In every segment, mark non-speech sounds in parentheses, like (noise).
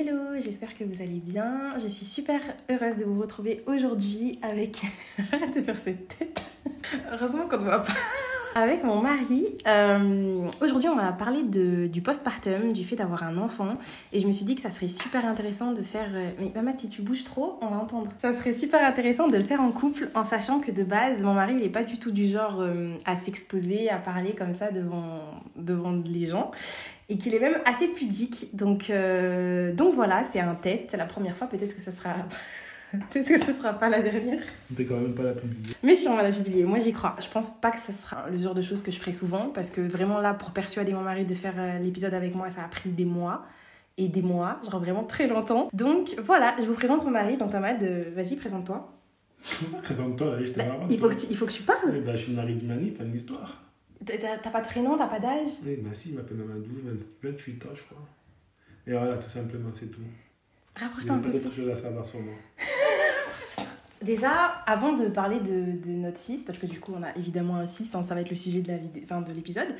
Hello, j'espère que vous allez bien. Je suis super heureuse de vous retrouver aujourd'hui avec. (laughs) Arrête de faire cette tête. Heureusement qu'on ne voit pas. Avec mon mari. Euh, aujourd'hui, on va parler de, du postpartum, du fait d'avoir un enfant. Et je me suis dit que ça serait super intéressant de faire. euh, Mais maman, si tu bouges trop, on va entendre. Ça serait super intéressant de le faire en couple en sachant que de base, mon mari, il n'est pas du tout du genre euh, à s'exposer, à parler comme ça devant, devant les gens et qu'il est même assez pudique. Donc, euh, donc voilà, c'est un test. C'est la première fois, peut-être que ça sera. (laughs) peut-être que ce sera pas la dernière. T'es quand même pas la publier. Mais si on va la publier, moi j'y crois. Je pense pas que ça sera le genre de choses que je ferai souvent parce que vraiment là, pour persuader mon mari de faire euh, l'épisode avec moi, ça a pris des mois et des mois, genre vraiment très longtemps. Donc voilà, je vous présente mon mari. Donc Mamad, euh, vas-y, présente-toi. (laughs) Présente-toi je Bah, il, faut que tu, il faut que tu parles. Oui, bah, je suis Marie Dumani, fan d'histoire. T'as- pas de prénom, t'as pas d'âge? Oui, bah si, il m'appelle Mamadou, 20 28 ans, je crois. Et voilà, tout simplement, c'est tout. Rapproche-toi un a peu plus. chose à savoir sur moi. (laughs) Déjà, avant de parler de, de notre fils, parce que du coup on a évidemment un fils, hein, ça va être le sujet de la vidéo, enfin, de l'épisode.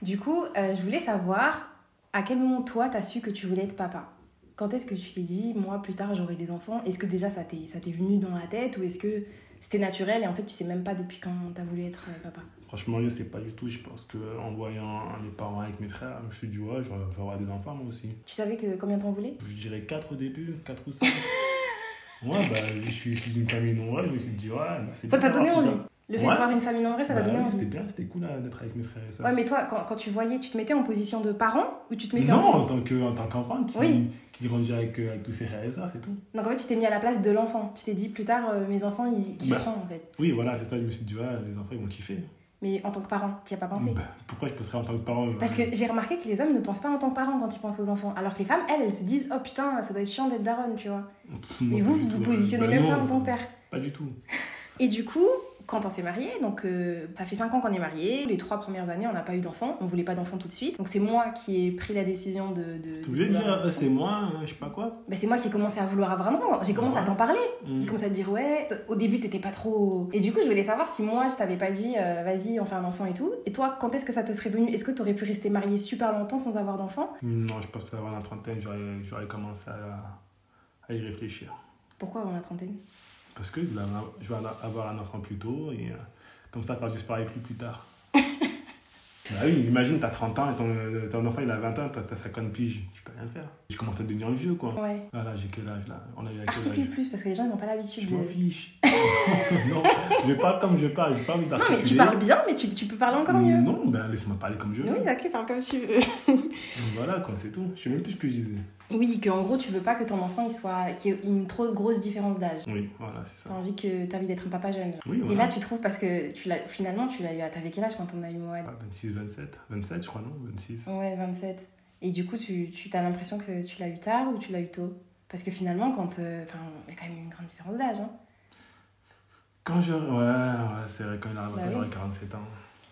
Du coup, euh, je voulais savoir à quel moment toi t'as su que tu voulais être papa? Quand est-ce que tu t'es dit, moi plus tard j'aurai des enfants? Est-ce que déjà ça t'est ça t'est venu dans la tête ou est-ce que c'était naturel et en fait tu sais même pas depuis quand t'as voulu être euh, papa? Franchement, je sais pas du tout. Je pense qu'en voyant mes parents avec mes frères, je me suis dit, ouais, je vais avoir des enfants moi aussi. Tu savais que combien t'en voulais? Je dirais 4 au début, 4 ou 5. (laughs) ouais, bah, je suis issu d'une famille nombreuse, je me suis dit, ouais, c'est Ça t'a donné envie Le fait Ouais. d'avoir une famille nombreuse, ça t'a Bah donné envie C'était bien, c'était cool hein, d'être avec mes frères et sœurs. Ouais, mais toi, quand, quand tu voyais, tu te mettais en position de parent ou tu te mettais Non, en en tant que- en tant qu'enfant qui, Oui. qui grandit avec, euh, avec tous ses frères et sœurs, c'est tout. Donc en fait, tu t'es mis à la place de l'enfant. Tu t'es dit plus tard, euh, mes enfants, ils kifferont en fait. Oui, voilà, c'est ça, je me suis dit, ouais, les enfants, ils vont kiffer. Mais en tant que parent, tu y as pas pensé Bah, pourquoi je penserais en tant que parent euh, Parce que j'ai remarqué que les hommes ne pensent pas en tant que parents quand ils pensent aux enfants. Alors que les femmes, elles, elles se disent Oh putain, ça doit être chiant d'être daronne, tu vois. pff, Mais vous, vous vous positionnez Bah même non, pas en tant que père. Pas du tout. Et du coup, quand on s'est mariés, donc euh, ça fait 5 ans qu'on est mariés, les trois premières années, on n'a pas eu d'enfant, on voulait pas d'enfant tout de suite. Donc c'est moi qui ai pris la décision de. de, Tu de voulais vouloir- dire, c'est moi, hein, je sais pas quoi Ben, c'est moi qui ai commencé à vouloir avoir un enfant. J'ai commencé à t'en parler. Mm. J'ai commencé à te dire ouais, au début t'étais pas trop. Et du coup je voulais savoir si moi je t'avais pas dit euh, vas-y on fait un enfant et tout. Et toi quand est-ce que ça te serait venu? Est-ce que t'aurais pu rester marié super longtemps sans avoir d'enfant Non, je pense qu'avant la trentaine, j'aurais j'aurais commencé à, à y réfléchir. Pourquoi avant la trentaine? Parce que je vais avoir- je un enfant plus tôt et euh, comme ça, sport avec lui plus tard. (laughs) bah oui, imagine, t'as 30 ans et ton, euh, ton enfant il a 20 ans, t'as t'as 50 piges, tu peux rien faire. Je commence à devenir vieux quoi. Ouais. Voilà, j'ai quel âge là? On a eu à quel Articule âge? plus parce que les gens ils ont pas l'habitude Je de. m'en fiche. (laughs) non, je parle comme je parle, pas envie Non mais tu parles bien mais tu, tu peux parler encore mieux. Non, ben laisse-moi parler comme je veux. Oui ok parle comme tu veux. Voilà quoi, c'est tout. Je sais même plus ce que je disais. Oui que en gros tu veux pas que ton enfant il soit qu'il y ait une trop grosse différence d'âge. Oui, voilà, c'est T'as ça. envie que t'as envie d'être un papa jeune. Oui, Et voilà. là tu trouves parce que tu l'as finalement tu l'as eu à t'avais quel âge quand on a eu Moed Ah, 26, 27. 27, je crois, non? 26. Ouais, 27. Et du coup, tu, tu as l'impression que tu l'as eu tard ou tu l'as eu tôt? Parce que finalement, quand. euh, Enfin, il y a quand même une grande différence d'âge. Hein. Quand je. Ouais, ouais c'est vrai, quand il arrive Bah oui. j'aurai 47 ans.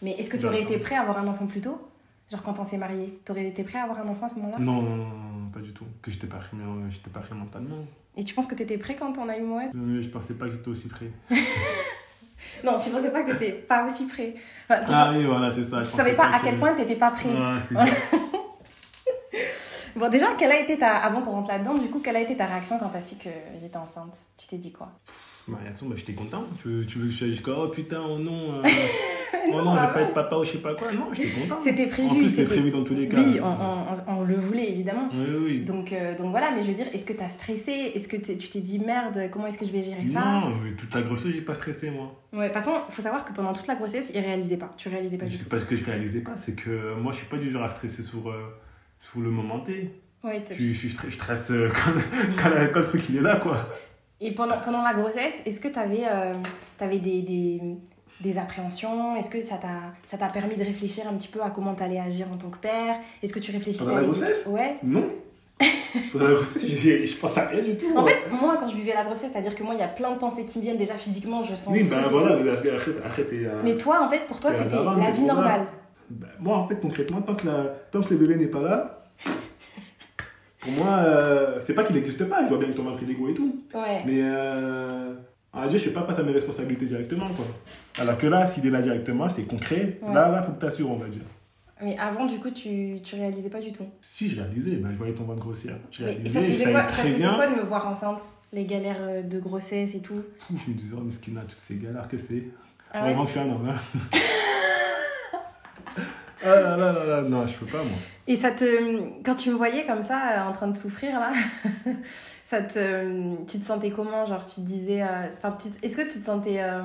Mais est-ce que tu aurais été prêt à avoir un enfant plus tôt? Genre quand on s'est mariés, tu aurais été prêt à avoir un enfant à ce moment-là? Non, non, non, non, pas du tout. Que j'étais pas prêt, j'étais pas prêt mentalement. Et tu penses que tu étais prêt quand on a eu Moed? Euh, Je pensais pas que j'étais aussi prêt. (laughs) Non, tu pensais pas que tu pas aussi prêt. Enfin, tu Ah oui, voilà, c'est ça. tu je savais pensais pas à que- quel point tu n'étais pas prêt. Ouais. (laughs) Bon, déjà, quelle a été ta. Avant qu'on rentre là-dedans, du coup, quelle a été ta réaction quand tu as su que j'étais enceinte? Tu t'es dit quoi? Ma réaction, bah, j'étais content. Tu veux, tu veux que je sois jusqu'à oh putain, oh non, euh, (laughs) oh non, je vais pas être papa ou je sais pas quoi. Non, j'étais content. C'était prévu. En plus, c'était prévu dans tous les cas. Oui, on, on- le voulait évidemment. Oui, oui. Donc, euh, donc voilà, mais je veux dire, est-ce que tu as stressé? Est-ce que t'es- tu t'es dit merde, comment est-ce que je vais gérer ça? Non, mais toute la grossesse, j'ai pas stressé moi. Ouais, de toute façon, faut savoir que pendant toute la grossesse, il réalisait pas. Tu réalisais pas du C'est tout. pas ce que je réalisais pas, c'est que euh, moi, je suis pas du genre à stresser sur, euh, sur le moment T. Ouais, t'as- Je, je, je stresse- (laughs) quand, quand, quand le truc il est là, quoi. Et pendant, pendant la grossesse, est-ce que tu avais, des, des, des appréhensions? Est-ce que ça t'a permis de réfléchir un petit peu à comment tu allais agir en tant que père? Est-ce que tu réfléchissais Pendant la grossesse? Ouais. Non. (laughs) Pendant la grossesse, je, je pense à rien du tout. En moi. fait, moi, quand je vivais la grossesse, c'est-à-dire que moi, il y a plein de pensées qui me viennent déjà physiquement, je sens. oui, ben et voilà, que après, après t'es. euh, Mais toi, en fait, pour toi, c'était la mais vie normale. ben, moi, en fait, concrètement, tant que, la, tant que le bébé n'est pas là, pour moi, euh, c'est pas qu'il n'existe pas, je vois bien que ton pris l'ego et tout. Ouais. Mais euh, en vrai, je fais pas face à mes responsabilités directement, quoi. Alors que là, s'il est là directement, c'est concret. Ouais. Là, là, faut que tu assures, on va dire. Mais avant, du coup, tu, tu réalisais pas du tout. Si, je réalisais, ben, je voyais ton ventre grossir. Je Mais réalisais, ça te faisait quoi, ça très bien. quoi de me voir enceinte Les galères euh, de grossesse et tout? Fou, je me disais, oh, Miskina, toutes ces galères que c'est. Ah ouais Vraiment que je suis un homme. Hein. (laughs) ah là là là là, non, je peux pas, moi. Et ça te, quand tu me voyais comme ça, euh, en train de souffrir là, (laughs) ça te, tu te sentais comment Genre, tu te disais, euh, enfin, tu- est-ce que tu te sentais, euh,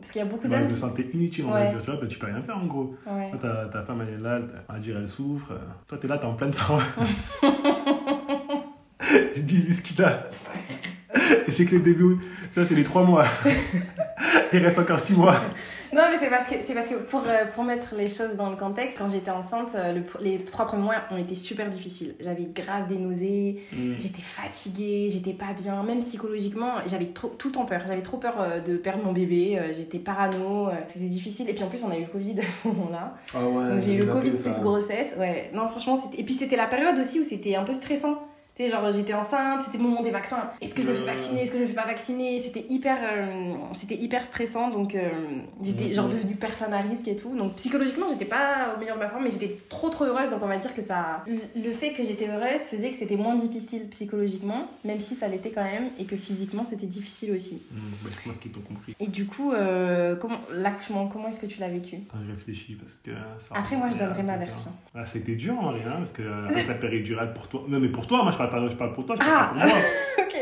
parce qu'il y a beaucoup Bah, d'hommes. de santé inutile, on Ouais. dire. Tu vois, bah, tu peux rien faire en gros. Ouais. Toi, ta, ta femme, elle est là, elle- on va dire, elle souffre. euh, Toi, t'es là, t'es en pleine forme. (laughs) je dis, Miskina. Et c'est que les débuts, ça, c'est les trois mois. (laughs) Il reste encore six mois. Non, mais c'est parce que, c'est parce que pour, euh, pour mettre les choses dans le contexte, quand j'étais enceinte, euh, le- les trois premiers mois ont été super difficiles. J'avais grave des nausées, Mm. j'étais fatiguée, j'étais pas bien, même psychologiquement, j'avais trop, tout le temps peur. J'avais trop peur euh, de perdre mon bébé, j'étais parano, c'était difficile. Et puis en plus, on a eu le Covid à ce moment-là. Ah ouais. J'ai eu le Covid plus grossesse. Ouais, non, franchement. Et puis c'était la période aussi où c'était un peu stressant. Tu sais, genre j'étais enceinte, c'était le moment des vaccins. Est-ce que je me fais vacciner Est-ce que je me fais pas vacciner? C'était hyper, euh, c'était hyper stressant. Donc euh, j'étais genre devenue personne à risque et tout. Donc psychologiquement, j'étais pas au meilleur de ma forme, mais j'étais trop trop heureuse. Donc on va dire que ça. Le- fait que j'étais heureuse faisait que c'était moins difficile psychologiquement, même si ça l'était quand même, et que physiquement c'était difficile aussi. Mm, bah, moi, ce qu'ils t'ont compris. Et du coup, euh, comment l'accouchement, comment est-ce que tu l'as vécu? Quand je réfléchis, parce que. ça Après, moi je donnerai ma version. Ah, c'était dur en rien, parce que la péridurale pour toi. Non, mais pour toi, moi, je parle pas, je parle pour toi, je parle Ah, pas pour moi. (laughs)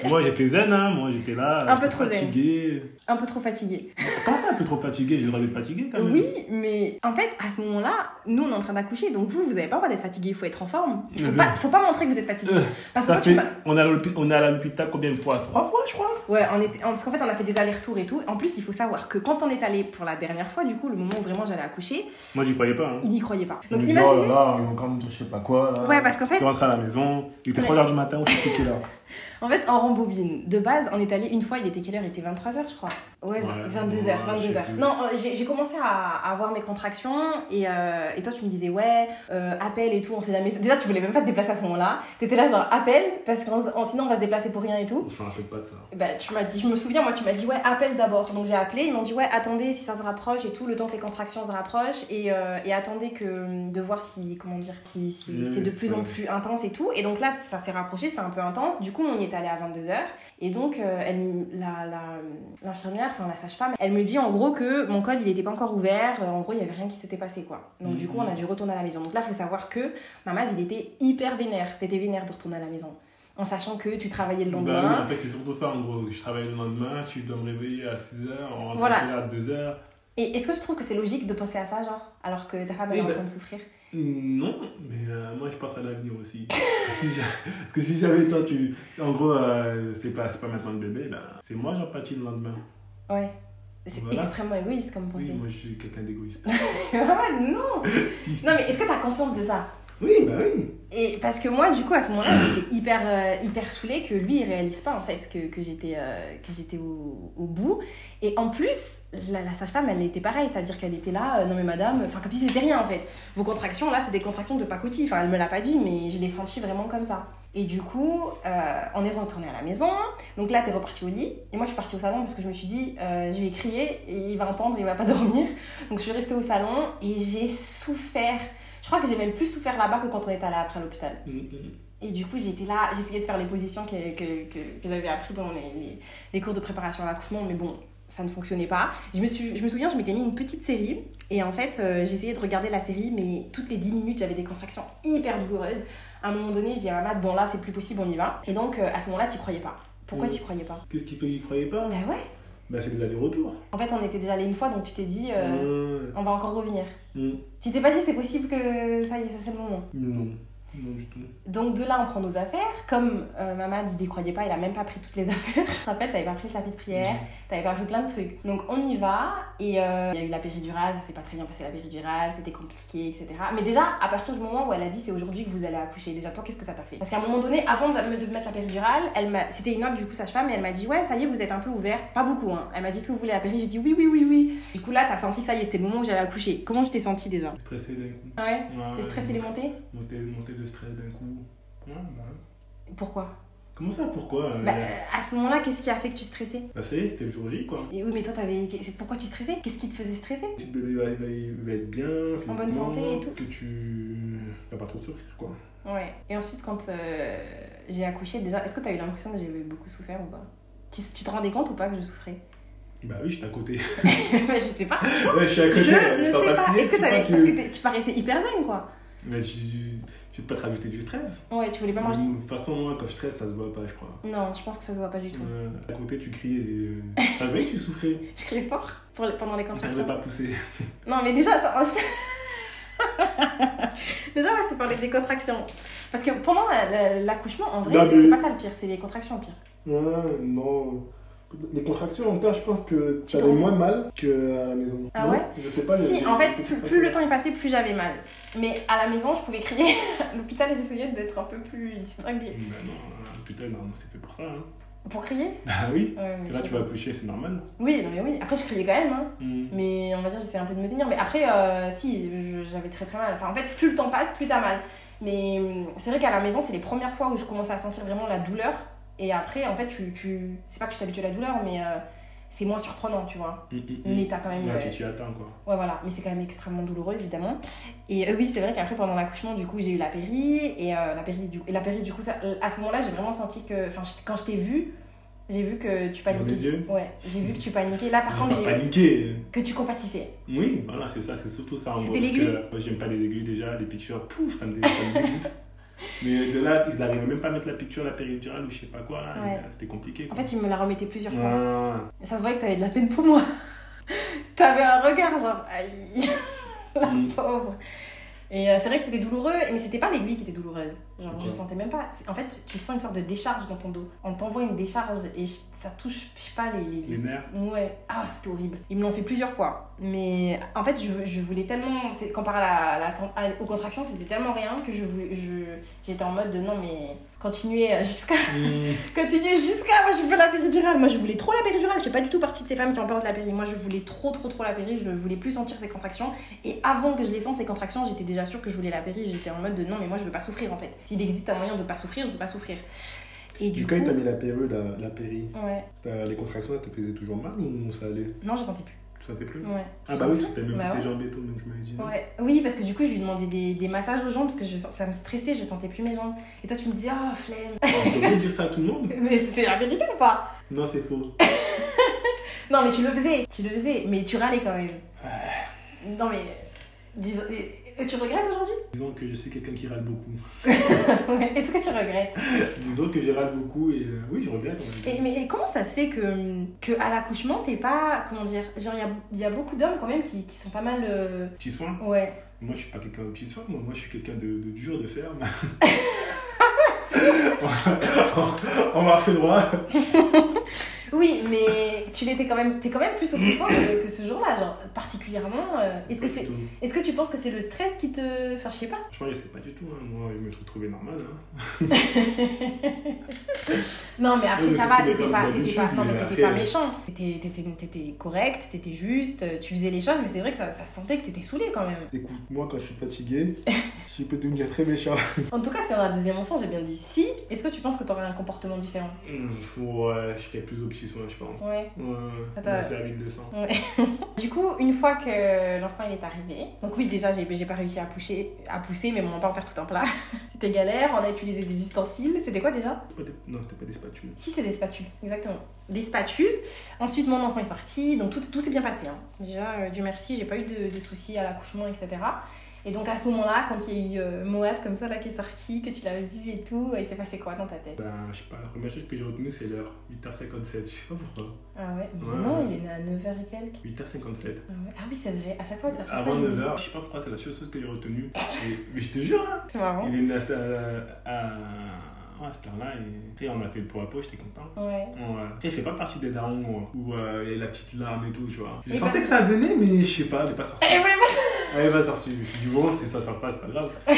Moi, j'étais zen, hein. Moi, j'étais là. Un peu trop zen. fatigué. Un peu trop fatiguée. Comment ça, un peu trop fatigué? J'ai le droit d'être fatigué quand même. Oui, mais en fait, à ce moment-là, nous, on est en train d'accoucher, donc vous, vous n'avez pas le droit d'être fatigué, il faut être en forme. Il faut pas, bon. faut pas montrer que vous êtes fatigué. Euh, Parce que toi, tu fait- on, est à l'hôpi- on est à l'hôpital combien de fois? Trois fois, je crois. Ouais, on était... parce qu'en fait, on a fait des allers-retours et tout. En plus, il faut savoir que quand on est allé pour la dernière fois, du coup, le moment où vraiment j'allais accoucher, Moi, j'y croyais pas. Hein. il n'y croyait pas. Donc imaginez. oh là là, ils vont quand même dire je sais pas quoi là. Ouais, parce qu'en Je fait, suis rentré à la maison, il était Ouais. 3h du matin, on s'est quitté là. En fait, en rembobine, de base, on est allé une fois, il était quelle heure? Il était 23h, je crois. Ouais, Ouais, 22h, ouais, je 22h. sais plus. Non, euh, j'ai commencé à, à avoir mes contractions et, euh, et toi, tu me disais, ouais, euh, appel et tout, on sait jamais. Déjà, tu voulais même pas te déplacer à ce moment-là. T'étais là, genre, appel, parce que sinon, on va se déplacer pour rien et tout. Je me rappelle pas de ça. Bah, tu m'as dit, je me souviens, moi, tu m'as dit, ouais, appelle d'abord. Donc j'ai appelé, ils m'ont dit, ouais, attendez si ça se rapproche et tout, le temps que les contractions se rapprochent, et, euh, et attendez que, de voir si, comment dire, si, si Oui, c'est de plus en plus intense et tout. Et donc là, ça s'est rapproché, c'était un peu intense. Du coup, on y est allé à 22h. Et donc, euh, elle, la, la, l'infirmière, enfin la sage-femme, elle me dit en gros que mon col, il n'était pas encore ouvert. Euh, En gros, il n'y avait rien qui s'était passé, quoi. Donc du coup, on a dû retourner à la maison. Donc là, il faut savoir que Mamad, il était hyper vénère. T'étais vénère de retourner à la maison. En sachant que tu travaillais le Bah oui, lendemain. en fait, c'est surtout ça en gros. Je travaille le lendemain, je dois me réveiller à 6h, on rentre Voilà. à 2h. Et est-ce que tu trouves que c'est logique de penser à ça, genre, alors que ta femme elle Oui, est en bah- train de souffrir? Non, mais euh, moi je pense à l'avenir aussi. (laughs) Si Parce que si jamais toi, tu. En gros, euh, c'est pas, c'est pas maintenant le bébé, ben, c'est moi j'en pâtis le lendemain. Ouais. C'est Voilà. extrêmement égoïste comme pensée. Oui, moi je suis quelqu'un d'égoïste. (laughs) Ah, non (laughs) Si, si. Non, mais est-ce que tu as conscience de ça? Oui, bah oui. Et parce que moi, du coup, à ce moment-là, j'étais hyper, euh, hyper saoulée que lui, il réalise pas en fait que, que j'étais euh, au, au bout. Et en plus, la, la sage-femme, elle était pareille, c'est-à-dire qu'elle était là, euh, non mais madame, enfin comme si c'était rien en fait. Vos contractions là, c'est des contractions de pacotille. Enfin, elle me l'a pas dit, mais je l'ai senti vraiment comme ça. Et du coup, euh, on est retourné à la maison. Donc là, t'es reparti au lit. Et moi, je suis partie au salon parce que je me suis dit, je vais crier et il va entendre, il va pas (laughs) dormir. Donc je suis restée au salon et j'ai souffert. Je crois que j'ai même plus souffert là-bas que quand on est allé après à l'hôpital. Mm, mm. Et du coup, j'étais là, j'essayais de faire les positions que, que, que, que j'avais appris pendant les, les, les cours de préparation à l'accouchement, mais bon, ça ne fonctionnait pas. Je me, suis, je me souviens, je m'étais mis une petite série, et en fait, euh, j'essayais de regarder la série, mais toutes les 10 minutes, j'avais des contractions hyper douloureuses. À un moment donné, je dis à ma mère, bon là, c'est plus possible, on y va. Et donc, euh, à ce moment-là, tu croyais pas. Pourquoi Mm. tu croyais pas? Qu'est-ce qui fait qu'il croyait pas? Bah ouais. Bah c'est des allers-retours. En fait, on était déjà allé une fois, donc tu t'es dit, euh, on va encore revenir. Mm. Tu t'es pas dit, c'est possible que ça y est, ça c'est le moment? Non. Donc de là, on prend nos affaires. Comme euh, maman n'y croyait pas, il a même pas pris toutes les (laughs) affaires. Te rappelle, t'avais pas pris le tapis de prière, t'avais pas pris plein de trucs. Donc on y va et euh, il y a eu la péridurale, ça s'est pas très bien passé la péridurale, c'était compliqué, etc. Mais déjà, à partir du moment où elle a dit c'est aujourd'hui que vous allez accoucher, déjà toi, qu'est-ce que ça t'a fait? Parce qu'à un moment donné, avant de me mettre la péridurale, elle m'a, c'était une autre du coup sage-femme et elle m'a dit ouais ça y est vous êtes un peu ouvert, pas beaucoup hein. Elle m'a dit est-ce que vous voulez la péri? J'ai dit oui oui oui oui. Du coup là t'as senti que ça y est c'était le moment où j'allais accoucher. Comment tu t'es senti déjà? Coup. Ouais? Ouais, Le stress il est monté Monter, stress d'un coup. Ouais, ouais. Pourquoi? Comment ça Pourquoi euh, Bah, euh, à ce moment-là, qu'est-ce qui a fait que tu stressais? Bah, ça y est, c'était le jour J, quoi. Et oui, mais toi, t'avais... pourquoi tu stressais? Qu'est-ce qui te faisait stresser? Si le bébé va, va- va être bien, En bonne santé et tout. Que tu vas pas trop souffrir, quoi. Ouais. Et ensuite, quand euh, j'ai accouché, déjà, est-ce que t'as eu l'impression que j'ai beaucoup souffert ou pas? Tu, tu te rendais compte ou pas que je souffrais? Bah oui, j'étais à côté. (laughs) Bah, Je sais pas. ouais, je suis à côté. Je t'es ne sais pas. Est-ce que tu que t'es- tu paraissais hyper zen, quoi. Mais je, je vais pas te rajouter du stress. Ouais, tu voulais pas manger De toute façon, moi, quand je stresse, ça se voit pas, je crois. Non, je pense que ça se voit pas du tout. Euh, à côté, tu criais. et, euh, savais que tu souffrais. (laughs) Je criais fort pour les- pendant les Tu contractions. pas à pousser. Non, mais déjà, ça- (laughs) déjà, moi, je te parlais des contractions. Parce que pendant la- la- l'accouchement, en vrai, c'est mais- pas ça le pire, c'est les contractions pire. Ouais, non. Les contractions, en tout cas, je pense que Tu avais moins mal qu'à la maison. Ah Non ouais Je sais pas. Si, en fait, plus, plus le temps est passé, plus j'avais mal. Mais à la maison, je pouvais crier. À (laughs) l'hôpital, j'essayais d'être un peu plus distinguée. Bah non, putain, non, c'est fait pour ça. Hein. Pour crier? Bah oui. Là, tu vas accoucher, c'est normal. Oui, non, mais oui. Après, je criais quand même. Hein. Hmm. Mais on va dire, j'essayais un peu de me tenir. Mais après, euh, si, j'avais très très mal. Enfin, en fait, plus le temps passe, plus t'as mal. Mais hum, c'est vrai qu'à la maison, c'est les premières fois où je commençais à sentir vraiment la douleur. Et après, en fait, tu. tu... C'est pas que je t'habitue à la douleur, mais euh, c'est moins surprenant, tu vois. Hmm, hmm. Mais t'as quand même. Là, euh, tu t'y attends, quoi. Ouais, voilà, mais c'est quand même extrêmement douloureux, évidemment. Et euh, oui, c'est vrai qu'après, pendant l'accouchement, du coup, j'ai eu la péri. Et euh, la péri, du, et la péri, du coup, ça- à ce moment-là, j'ai vraiment senti que. Enfin, quand je t'ai vu, j'ai vu que tu Dans paniquais. les yeux Ouais, j'ai vu que tu paniquais. Là, par contre, j'ai paniqué. que tu compatissais. Oui, voilà, c'est ça, c'est surtout ça en C'était gros. parce l'aiguille que Moi, j'aime pas les aiguilles déjà, les piqûres, pouf, ça me, dé- ça me dégoûte. (laughs) Mais de là, ils n'arrivaient même pas à mettre la piqûre, la péridurale ou je sais pas quoi, là, Ouais. c'était compliqué. En fait, il me l'a remetté plusieurs fois. Ah. Et ça se voyait que t'avais de la peine pour moi. (laughs) t'avais un regard genre, aïe, (laughs) la Mm. pauvre. Et euh, c'est vrai que c'était douloureux, mais c'était pas l'aiguille qui était douloureuse. Genre, je sentais même pas. En fait, tu sens une sorte de décharge dans ton dos. On t'envoie une décharge et ça touche, je sais pas, les. les- Les nerfs. Ouais, ah c'était horrible. Ils me l'ont fait plusieurs fois. Mais en fait, je, je voulais tellement. Comparé à la, la, à- aux contractions, c'était tellement rien que je voulais. je- J'étais en mode de non, mais continuez jusqu'à. (laughs) Hmm. Continuez jusqu'à. Moi, je veux la péridurale. Moi, je voulais trop la péridurale. Je fais pas du tout partie de ces femmes qui ont peur de la péri. Moi, je voulais trop, trop, trop la péri. Je voulais plus sentir ces contractions. Et avant que je les sente, ces contractions, j'étais déjà sûre que je voulais la péri. J'étais en mode de non, mais moi, je veux pas souffrir en fait. S'il existe un moyen de pas souffrir, je veux pas souffrir. Et du Du coup. coup, t'as mis la pérille, la, la péri. Ouais. Les contractions, elles te faisaient toujours mal ou ça allait? Non, je sentais plus. Tu sentais plus Ouais. Ah bah oui, tu même Bah jambes et tout, donc je me dis. non. Ouais. Oui, parce que du coup, je lui demandais des, des massages aux jambes parce que je, ça me stressait, je sentais plus mes jambes. Et toi, tu me disais, oh, flemme. On peut dire ça à tout le monde (laughs) Mais c'est la vérité ou pas? Non, c'est faux. (laughs) Non, mais tu le faisais, tu le faisais, mais tu râlais quand même. Non, mais. Disons, et- tu regrettes aujourd'hui Disons que je suis quelqu'un qui râle beaucoup. (laughs) Est-ce que tu regrettes (laughs) Disons que je râle beaucoup et euh, oui, je regrette. et, Mais comment ça se fait que, que à l'accouchement, t'es pas. Comment dire Genre, il y a, y a beaucoup d'hommes quand même qui, qui sont pas mal. euh, Petit soin? Ouais. Moi, je suis pas quelqu'un de petit soin, moi, moi je suis quelqu'un de, de dur, de ferme. (laughs) on on m'a fait droit. Oui, mais tu l'étais quand même. T'es quand même plus au soin que, que ce jour-là, genre, particulièrement. euh, Est-ce que Pas c'est. tout. Est-ce que tu penses que c'est le stress qui te. Enfin, je sais pas. Franchement, je sais pas du tout. hein. Moi, je me suis trouvé normal. Hein. (laughs) Non, mais après, Oui, mais ça c'est va, que t'étais pas, t'étais pas, non, mais mais t'étais pas après- méchant. T'étais, t'étais, t'étais correct, t'étais juste, tu faisais les choses, mais c'est vrai que ça, ça sentait que t'étais saoulé quand même. Écoute, moi, quand je suis fatigué, (laughs) je peux devenir très méchant. En tout cas, si on a un deuxième enfant, j'ai bien dit si, est-ce que tu penses que t'aurais un comportement différent? Hum, Faut, ouais, je serais plus je pense. Ouais. Ouais, ça t'a- m'a servi de leçon. (laughs) Du coup, une fois que l'enfant il est arrivé, donc oui, déjà, j'ai, pas réussi à pousser, à pousser, mais bon, on va pas en faire tout un plat. (laughs) C'était galère, on a utilisé des ustensiles. C'était quoi déjà? C'était pas des- Non, c'était pas des spatules. Si, c'est des spatules, exactement. Des spatules. Ensuite, mon enfant est sorti, donc tout, tout s'est bien passé. hein. Déjà, euh, Dieu merci, j'ai pas eu de, de soucis à l'accouchement, etc. Et donc à ce moment-là, quand il y a eu euh, Moad comme ça là qui est sorti, que tu l'as vu et tout, il s'est passé quoi dans ta tête? Ben, je sais pas, la première chose que j'ai retenue, c'est l'heure. 8h57, je sais pas pourquoi. Ah ouais, mais Ouais. non, il est né à 9h et quelques. 8h57. Ah, ouais. Ah oui, c'est vrai, à chaque fois, à chaque Avant je me dis- 9h, je sais pas pourquoi, c'est la seule chose que j'ai retenue. Et- Mais je te jure, hein. C'est marrant. Il est né à, à, à, à cette heure-là et, et on a fait le pot à pot, j'étais content. Ouais. Bon, euh, Après, je fais pas partie des darons moi, où euh, il y a la petite larme et tout, tu vois. Je Et sentais que ça venait, mais je sais pas, elle est pas sortie. Eh, voulait pas- Elle est pas sortie. Je me suis dit, bon, si ça sort pas, c'est pas grave. (laughs)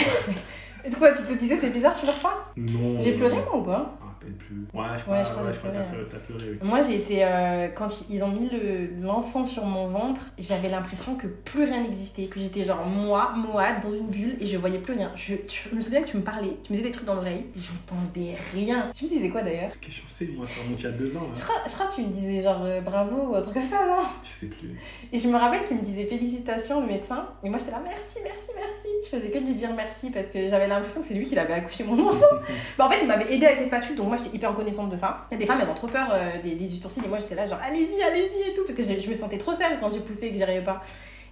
Et quoi, tu te disais c'est bizarre, tu pleures pas Non. J'ai pleuré moi ou pas? Ah, rappelle plus. Ouais, je Ouais, crois, je crois que ouais, je crois que pleuré, t'as pleuré, pleuré, oui. Moi, j'ai été. euh, quand ils ont mis le- l'enfant sur mon ventre, j'avais l'impression que plus rien n'existait. Que j'étais genre moi, moi, dans une bulle et je voyais plus rien. Je, tu- je me souviens que tu me parlais, tu me disais des trucs dans l'oreille, j'entendais rien. Tu me disais quoi d'ailleurs? Quelle chance c'est, moi, ça remonte il y a deux ans. je crois, je crois que tu me disais genre euh, bravo ou un truc comme ça, non? Je sais plus. Et je me rappelle qu'il me disait félicitations le médecin. Et moi j'étais là merci, merci, merci. Je faisais que de lui dire merci parce que j'avais l'impression que c'est lui qui l'avait accouché mon enfant. (laughs) bah en fait il m'avait aidé avec les spatules donc j'étais hyper reconnaissante de ça. Des femmes elles ont trop peur euh, des, des et moi j'étais là genre allez-y, allez-y et tout parce que je, me sentais trop seule quand j'ai poussé et que j'y arrivais pas.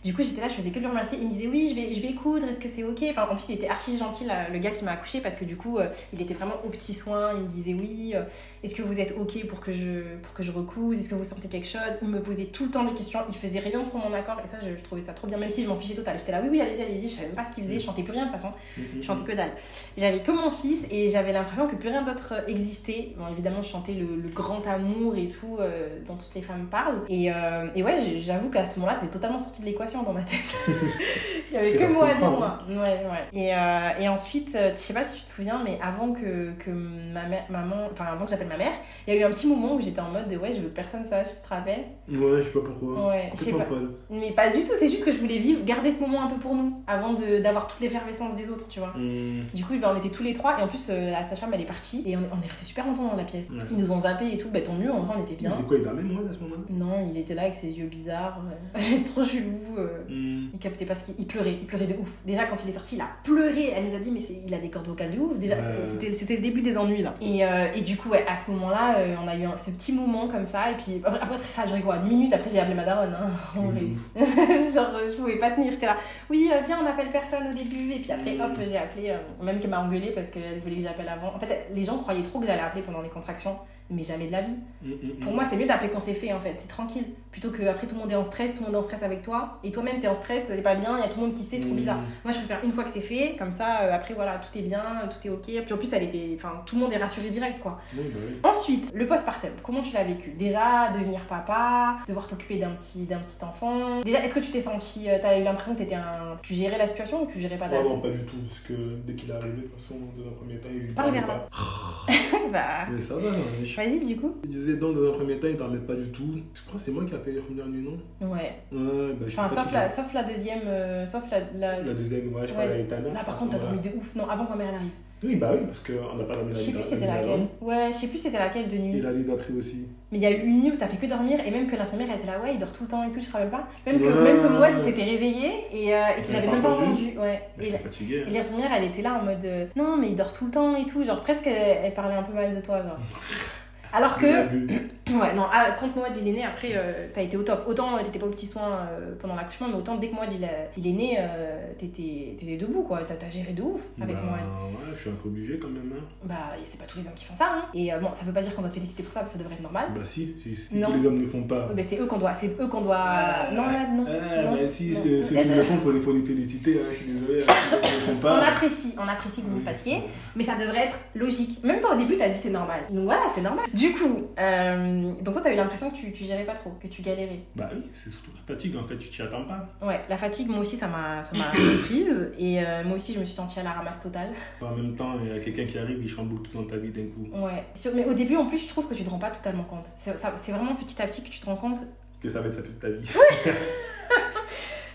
Du coup, j'étais là, je faisais que lui remercier. Il me disait oui, je vais, coudre, est-ce que c'est ok? Enfin, en plus, il était archi gentil, le gars qui m'a accouché, parce que du coup, euh, il était vraiment aux petits soins. Il me disait oui, euh, est-ce que vous êtes ok pour que je, pour que je recouse Est-ce que vous sentez quelque chose? Il me posait tout le temps des questions. Il faisait rien sans mon accord, et ça, je, je trouvais ça trop bien, même si je m'en fichais total. J'étais là, oui, oui, allez-y, allez-y. Je savais même pas ce qu'il faisait, je chantais plus rien de toute façon. Je chantais que dalle. J'avais que mon fils et j'avais l'impression que plus rien d'autre euh, existait. Bon, évidemment, je chantais le, le grand amour et tout euh, dont toutes les femmes parlent. Et, euh, et ouais, j'avoue qu'à ce moment-là, t'es totalement sorti de l'équation dans ma tête. (laughs) Il y avait que moi à dire comprend, moi. Ouais, ouais. Et, euh, et ensuite, je sais pas si tu te souviens, mais avant que, que ma mère, maman, enfin avant que j'appelle ma mère, il y a eu un petit moment où j'étais en mode de ouais, je veux que personne sache, tu te rappelles? Ouais, je sais pas pourquoi. Ouais, je sais pas. folle. Mais pas du tout, c'est juste que je voulais vivre, garder ce moment un peu pour nous, avant d'avoir toute l'effervescence des autres, tu vois. Hum, Du coup, ben, on était tous les trois, et en plus, euh, la sage-femme elle est partie, et on, on est resté super longtemps dans la pièce. Ouais. Ils nous ont zappé et tout, bah tant mieux, en vrai on était bien. quoi, il dormait, moi, à ce moment-là? Non, il était là avec ses yeux bizarres, euh, (laughs) trop chelou. euh. Hum, Il captait pas ce qu'il il pleurait, il pleurait de ouf. Déjà quand il est sorti, il a pleuré. Elle nous a dit mais il a des cordes vocales de ouf. Déjà c'était le début des ennuis là. Et, euh, et du coup ouais, à ce moment-là, euh, on a eu un- ce petit moment comme ça. Et puis après, après, ça a duré quoi 10 minutes. Après j'ai appelé ma daronne. Hein, en vrai. (laughs) Genre je pouvais pas tenir. J'étais là. Oui euh, viens on appelle personne au début. Et puis après hop j'ai appelé. euh, même qu'elle m'a engueulé parce qu'elle voulait que j'appelle avant. En fait les gens croyaient trop que j'allais appeler pendant les contractions. Mais jamais de la vie. hum, hum, hum. Pour moi, c'est mieux d'appeler quand c'est fait en fait, t'es tranquille. Plutôt que après tout le monde est en stress, tout le monde est en stress avec toi, et toi-même t'es en stress, t'es pas bien, il y a tout le monde qui sait, trop bizarre. Moi, je préfère une fois que c'est fait, comme ça, euh, après voilà, tout est bien, tout est ok. Puis en plus, elle était, enfin, tout le monde est rassuré direct quoi. Oui, bah oui. Ensuite, le postpartum, comment tu l'as vécu? Déjà, devenir papa, devoir t'occuper d'un petit, d'un petit enfant. Déjà, est-ce que tu t'es senti, euh, t'as eu l'impression que t'étais un, tu gérais la situation ou tu gérais pas ta Oh, vie non, pas du tout, parce que dès qu'il est arrivé, de toute façon, dans un premier temps, il Parle vers pas. (laughs) Bah, Mais ça va, je vas-y du coup. il disait donc dans un premier temps, il dormait pas du tout. Je crois que c'est moi qui a fait les premières nuits, non? Ouais. Ouais, bah je sais Enfin, sauf la, sauf la deuxième, euh, sauf la, la- La deuxième, ouais, je crois Ouais. Là, je par contre, t'as dormi de ouf. Non, avant que ma mère elle arrive. Oui, bah oui, parce qu'on n'a pas dormi Je la sais nuit plus c'était la nuit laquelle. Ouais, je sais plus c'était laquelle de Et nuit. la nuit d'après aussi. Mais il y a eu une nuit où t'as fait que dormir et même que l'infirmière était là, ouais, il dort tout le temps et tout, tu te rappelles pas? Même que, Ouais. même que moi, il s'était réveillé et, euh, et qu'il avait même pas entendu. Ouais. Mais Et, la- fatigué. et hein. l'infirmière elle était là en mode euh, non, mais il dort tout le temps et tout. Genre presque elle, elle parlait un peu mal de toi. Genre. (laughs) Alors que, (coughs) ouais, non, ah, quand Moad il est né, après euh, t'as été au top. Autant euh, t'étais pas au petit soin euh, pendant l'accouchement, mais autant dès que Moad il, a- il est né, euh, t'étais t'étais debout quoi. T'as t'as géré de ouf avec bah. Ouais, je suis un peu obligé quand même. Hein. Bah, et c'est pas tous les hommes qui font ça, hein. Et euh, bon, ça veut pas dire qu'on doit te féliciter pour ça, parce que ça devrait être normal. Bah si, si, si Non. tous les hommes ne font pas. Mais c'est eux qu'on doit, c'est eux qu'on doit. non, là, non. Ah, non, bah si, non. c'est- ceux qui le font, faut, les- faut les féliciter. Hein. Je suis désolé. hein, ceux qui ne le font On pas. apprécie, on apprécie que vous le fassiez, mais ça devrait être logique. Même toi au début, t'as dit c'est normal. Donc voilà, c'est normal. Du coup, euh, donc toi, t'as eu l'impression que tu, tu gérais pas trop, que tu galérais. Bah oui, c'est surtout la fatigue en fait, tu t'y attends pas. Ouais, la fatigue, moi aussi, ça m'a, (clears throat) surprise, et euh, moi aussi, je me suis sentie à la ramasse totale. En même temps, il y a quelqu'un qui arrive, il chamboule tout dans ta vie d'un coup. Ouais. Mais au début, en plus, je trouve que tu te rends pas totalement compte. C'est vraiment petit à petit que tu te rends compte. Que ça va être ça toute ta vie. (laughs)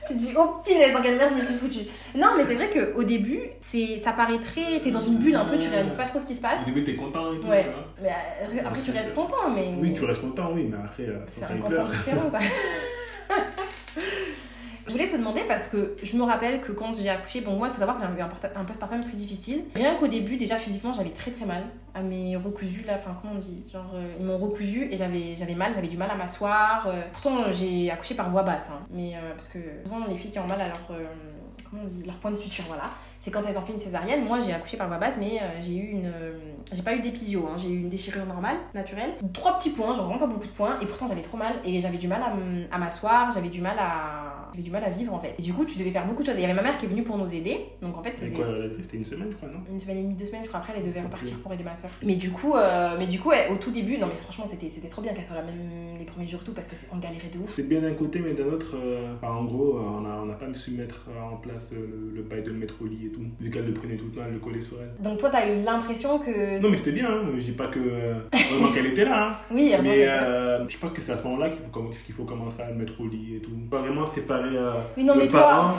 Tu te dis, oh punaise, dans quelle merde je me suis foutue. Non, mais c'est vrai qu'au début, c'est, ça paraît très. T'es dans une bulle un peu, tu réalises pas trop ce qui se passe. Au début, t'es content et tout, Ouais. tu vois. Mais euh, après, tu restes content, mais. Oui, tu restes content, oui, mais après, euh, C'est un content différent, quoi. (laughs) Je voulais te demander parce que je me rappelle que quand j'ai accouché, bon, moi, il faut savoir que j'avais eu un, un postpartum très difficile. Rien qu'au début, déjà physiquement, j'avais très très mal à mes recousus, là, enfin, comment on dit Genre, euh, ils m'ont recousu et j'avais mal, j'avais du mal à m'asseoir. euh. Pourtant, j'ai accouché par voie basse, hein, mais euh, parce que souvent, les filles qui ont mal à leur. comment on dit Leur point de suture, voilà. C'est quand elles ont fait une césarienne. Moi, j'ai accouché par voie basse, mais j'ai eu une. j'ai pas eu d'épisio, hein, j'ai eu une déchirure normale, naturelle. Trois petits points, genre vraiment pas beaucoup de points, et pourtant j'avais trop mal et j'avais du mal à m'asseoir, j'avais du mal à j'avais du mal à vivre en fait. Et du coup, tu devais faire beaucoup de choses. Il y avait ma mère qui est venue pour nous aider. Donc en fait, c'était- une semaine, je crois, non une semaine et demie, deux semaines, je crois. Après, elle devait repartir pour aider ma soeur. Mais du coup, euh, mais du coup, ouais, au tout début, non mais franchement, c'était trop bien qu'elle soit là même les premiers jours tout parce que c'est- on galérait de ouf. C'est bien d'un côté, mais d'un autre, euh, en gros, euh, on n'a on a pas su mettre en place le, le bail de le mettre au lit et tout. Vu qu'elle le prenait tout le temps, elle le collait sur elle. Donc toi, t'as eu l'impression que. Non, mais c'était bien, hein. je dis pas que. heureusement qu'elle était là, hein. (laughs) Oui, Mais euh, je pense que c'est à ce moment-là qu'il faut, qu'il faut commencer à le mettre au lit et tout. Pas vraiment séparer euh, Oui, non, le mais toi.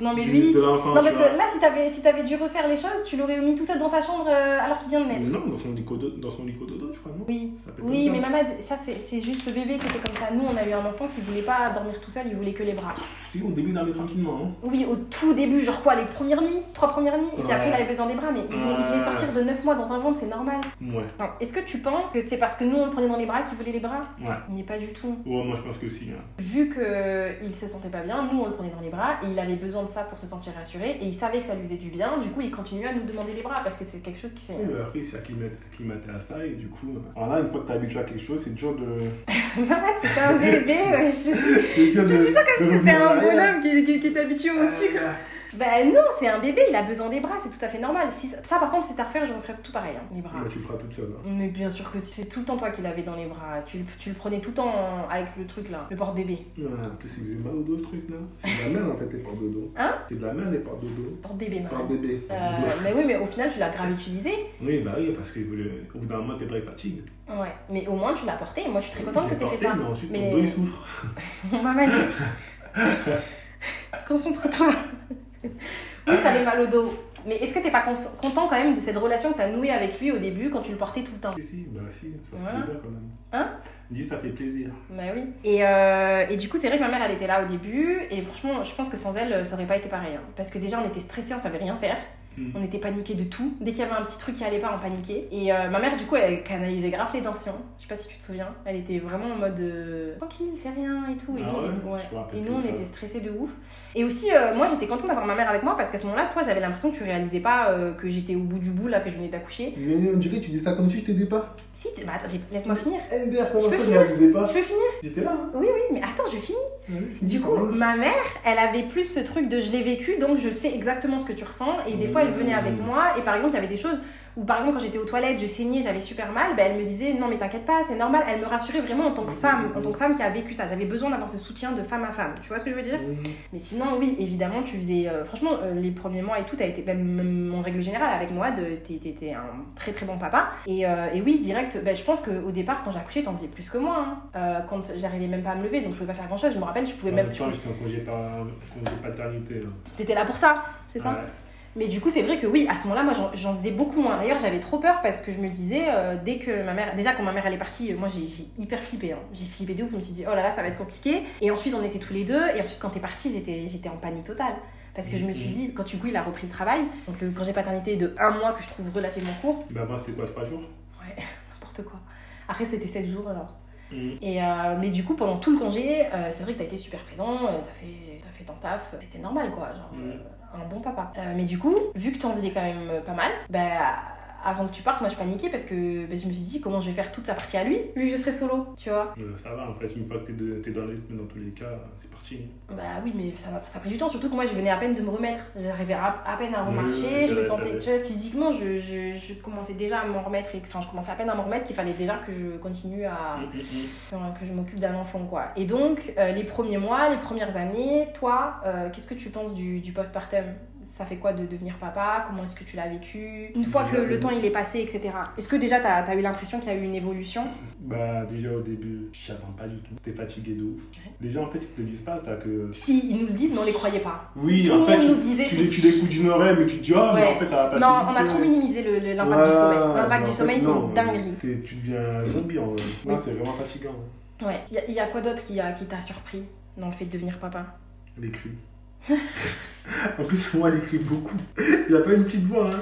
Non, mais lui. de. Non, parce que là, si t'avais si t'avais dû refaire les choses, tu l'aurais mis tout seul dans sa chambre euh, alors qu'il vient de naître. Non, dans son lit codo- dans son lit cododo, je crois, non? Oui. Oui, mais. Mamad, ça c'est juste le bébé qui était comme ça. Nous, on a eu un enfant qui voulait pas dormir tout seul, il voulait que les bras. Si, au début, il dormait tranquillement. Hein. Oui, au tout début, genre quoi, les premières nuits, trois premières nuits, et puis Ouais. après il avait besoin des bras, mais il venait, de sortir de 9 mois dans un ventre, c'est normal. Ouais, Enfin, Est-ce que tu penses que c'est parce que nous on le prenait dans les bras qu'il voulait les bras? Ouais. Il n'est pas du tout. Ouais, moi, je pense que si. hein. Vu qu'il se sentait pas bien, nous on le prenait dans les bras et il avait besoin de ça pour se sentir rassuré et il savait que ça lui faisait du bien, du coup il continuait à nous demander les bras parce que c'est quelque chose qui s'est. Oui, mais après, il s'est acclimaté à ça et du coup. euh, Alors là, une fois que t'es habitué à quelque chose, c'est dur de. C'était un bébé, ouais. je- (laughs) Tu dis ça de C'était revenir en un bonhomme qui, qui- qui est habitué au sucre. Ben non, c'est un bébé, il a besoin des bras, c'est tout à fait normal. Si, ça par contre, c'est à refaire, je referais tout pareil, hein, les bras. Ouais, tu le feras toute seule. hein. Mais bien sûr que c'est tout le temps toi qui l'avais dans les bras. Tu, le- tu le prenais tout le temps en- avec le truc là, le porte-bébé. Ouais, en plus, il faisait mal au dos ce truc là. C'est de la merde en fait, les portes dodo. Hein? C'est de la merde les portes dodo. Porte-bébé, non Porte bébé. Euh, mais oui, mais au final, tu l'as grave utilisé. Oui, bah oui, parce qu'au bout d'un moment, tes bras fatiguent. Ouais, mais au moins tu l'as porté. Et moi, je suis très contente que tu aies fait ça. Mais ensuite, Mais- ton dos il souffre. (laughs) Maman, (laughs) concentre-toi. Oui, t'avais mal au dos. Mais est-ce que t'es pas content quand même de cette relation que t'as nouée avec lui au début quand tu le portais tout le temps? Si, si, bah si, ça fait Voilà. plaisir quand même. Hein? Dis, ça fait plaisir. Bah oui. Et, euh, et du coup, c'est vrai que ma mère, elle était là au début. Et franchement, je pense que sans elle, ça aurait pas été pareil. hein. Parce que déjà, on était stressés, on savait rien faire. Mm. On était paniqués de tout. Dès qu'il y avait un petit truc qui allait pas, on paniquait. Et euh, ma mère, du coup, elle canalisait grave les tensions. Je sais pas si tu te souviens. Elle était vraiment en mode euh, tranquille, c'est rien et tout. Et Ah nous, on était- ouais. Et nous, on était stressés de ouf. Et aussi, euh, moi, j'étais contente d'avoir ma mère avec moi parce qu'à ce moment-là, toi, j'avais l'impression que tu réalisais pas euh, que j'étais au bout du bout, là, que je venais d'accoucher. Mais on dirait que tu dis ça comme si je t'aidais pas. Si, tu... bah attends, laisse-moi finir. MDR, comment Je peux ça, finir réalisais pas Je peux finir J'étais là, hein. Oui, oui, mais attends, je finis. Du coup, ma mère, elle avait plus ce truc de je l'ai vécu, donc je sais exactement ce que tu ressens. Et des fois, elle venait avec moi. Et par exemple, il y avait des choses où, par exemple, quand j'étais aux toilettes, je saignais, j'avais super mal. Ben, elle me disait non, mais t'inquiète pas, c'est normal. Elle me rassurait vraiment en tant que femme, en tant que femme qui a vécu ça. J'avais besoin d'avoir ce soutien de femme à femme. Tu vois ce que je veux dire? Mais sinon, oui, évidemment, tu faisais. euh, franchement, euh, les premiers mois et tout, t'as été, même, même en règle générale, avec moi, t'étais un très très bon papa. Et, euh, et oui, direct, ben, je pense qu'au départ, quand j'ai accouché, t'en faisais plus que moi. hein. Quand j'arrivais même pas à me lever, donc je pouvais pas faire grand chose. Je me rappelle, je pouvais même. j'étais en congé, paternité. T'étais là pour ça, c'est ça? Ouais. Mais du coup, c'est vrai que oui, à ce moment-là, moi, j'en- faisais beaucoup moins. D'ailleurs, j'avais trop peur parce que je me disais, euh, dès que ma mère, déjà quand ma mère elle est partie, euh, moi j'ai hyper flippé. hein. J'ai flippé de ouf. Je me suis dit, oh là là, ça va être compliqué. Et ensuite, on était tous les deux. Et ensuite, quand t'es partie, j'étais j'étais en panique totale. Parce que je me suis Mhm. dit, quand du coup, il a repris le travail, donc le congé paternité de un mois que je trouve relativement court, Bah, avant, c'était quoi, trois jours? Ouais, (laughs) n'importe quoi. Après, c'était 7 jours. alors. Mm. Et euh, mais du coup, pendant tout le congé, euh, c'est vrai que t'as été super présent, t'as fait, t'as fait ton taf, c'était normal quoi, genre Mm. Un bon papa. Euh, mais du coup, vu que t'en faisais quand même pas mal, bah avant que tu partes, moi je paniquais parce que bah, je me suis dit comment je vais faire toute sa partie à lui, vu que je serai solo, tu vois. Euh, ça va, après, une fois que t'es dans le rythme, dans tous les cas, c'est parti. Bah oui, mais ça ça a pris du temps, surtout que moi je venais à peine de me remettre. J'arrivais à, à peine à remarcher, je me sentais, tu vois, physiquement, je, je, je commençais déjà à m'en remettre, et, enfin je commençais à peine à m'en remettre qu'il fallait déjà que je continue à, Mm, mm, mm. Que je m'occupe d'un enfant quoi. Et donc euh, les premiers mois, les premières années, toi, euh, qu'est-ce que tu penses du, du postpartum? Ça fait quoi de devenir papa? Comment est-ce que tu l'as vécu? Une fois que le temps il est passé, etc. Est-ce que déjà t'as as eu l'impression qu'il y a eu une évolution? Bah, déjà au début, je t'y attends pas du tout. T'es fatigué de ouf. Les gens, en fait, ils te le disent pas, ça que. Si, ils nous le disent, mais on les croyait pas. Oui, Tout en fait, tu, nous disait tu, c'est les- tu l'écoutes d'une oreille, mais tu te dis, ah, mais Ouais. en fait, ça va passer. Non, on a euh. trop minimisé l'impact du Ouais, sommeil. mais L'impact du sommeil, c'est une dinguerie. t'es- Tu deviens zombie en vrai. Oui. C'est vraiment fatigant. Ouais. Il y a- il y, a quoi d'autre qui a- qui t'a surpris dans le fait de devenir papa? Les cris. (laughs) en plus, moi, il écrit beaucoup. Il a pas une petite voix. Hein.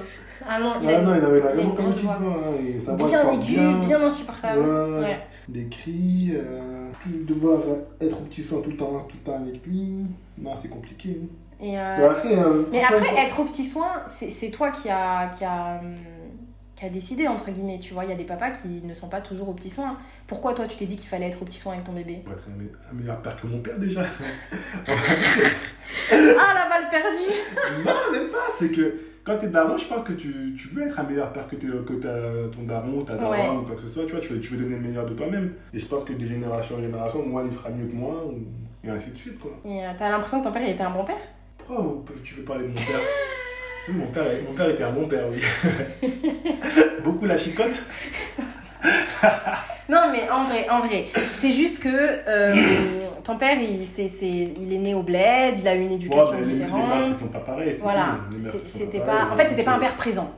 Ah non, il Ah a non, il avait la il a une comme petite voix. voix. hein, et sa voix, bien aigu, bien. bien insupportable. Ouais. Ouais. Des cris, euh, devoir être au petit soin tout le temps, tout le temps avec lui. Non, c'est compliqué. hein. Et euh, Mais après, euh, Mais après, être au petit soin, c'est c'est toi qui a, qui a, hum, qui a décidé, entre guillemets. Tu vois, il y a des papas qui ne sont pas toujours aux petits soins. Pourquoi toi, tu t'es dit qu'il fallait être aux petits soins avec ton bébé? Pour être un, me- un meilleur père que mon père déjà. (laughs) Ah, la balle perdue non, même pas. C'est que quand t'es daron, je pense que tu, tu veux être un meilleur père que, ton daron, ta daronne Ouais. ou quoi que ce soit. Tu vois, tu veux, tu veux donner le meilleur de toi-même. Et je pense que de génération en génération, moi, il fera mieux que moi. ou- Et ainsi de suite, quoi. Et euh, t'as l'impression que ton père, il était un bon père? Pourquoi tu veux parler de mon père? Mon père, mon père était un bon père, oui. (laughs) Beaucoup la chicotte. (laughs) Non, mais en vrai, en vrai, c'est juste que euh, ton père, il, est né au bled, il a eu une Ouais, éducation les, les différente. mœurs, ils sont pas pareils. Voilà. Les c'était pas. En fait, c'était pas un père présent.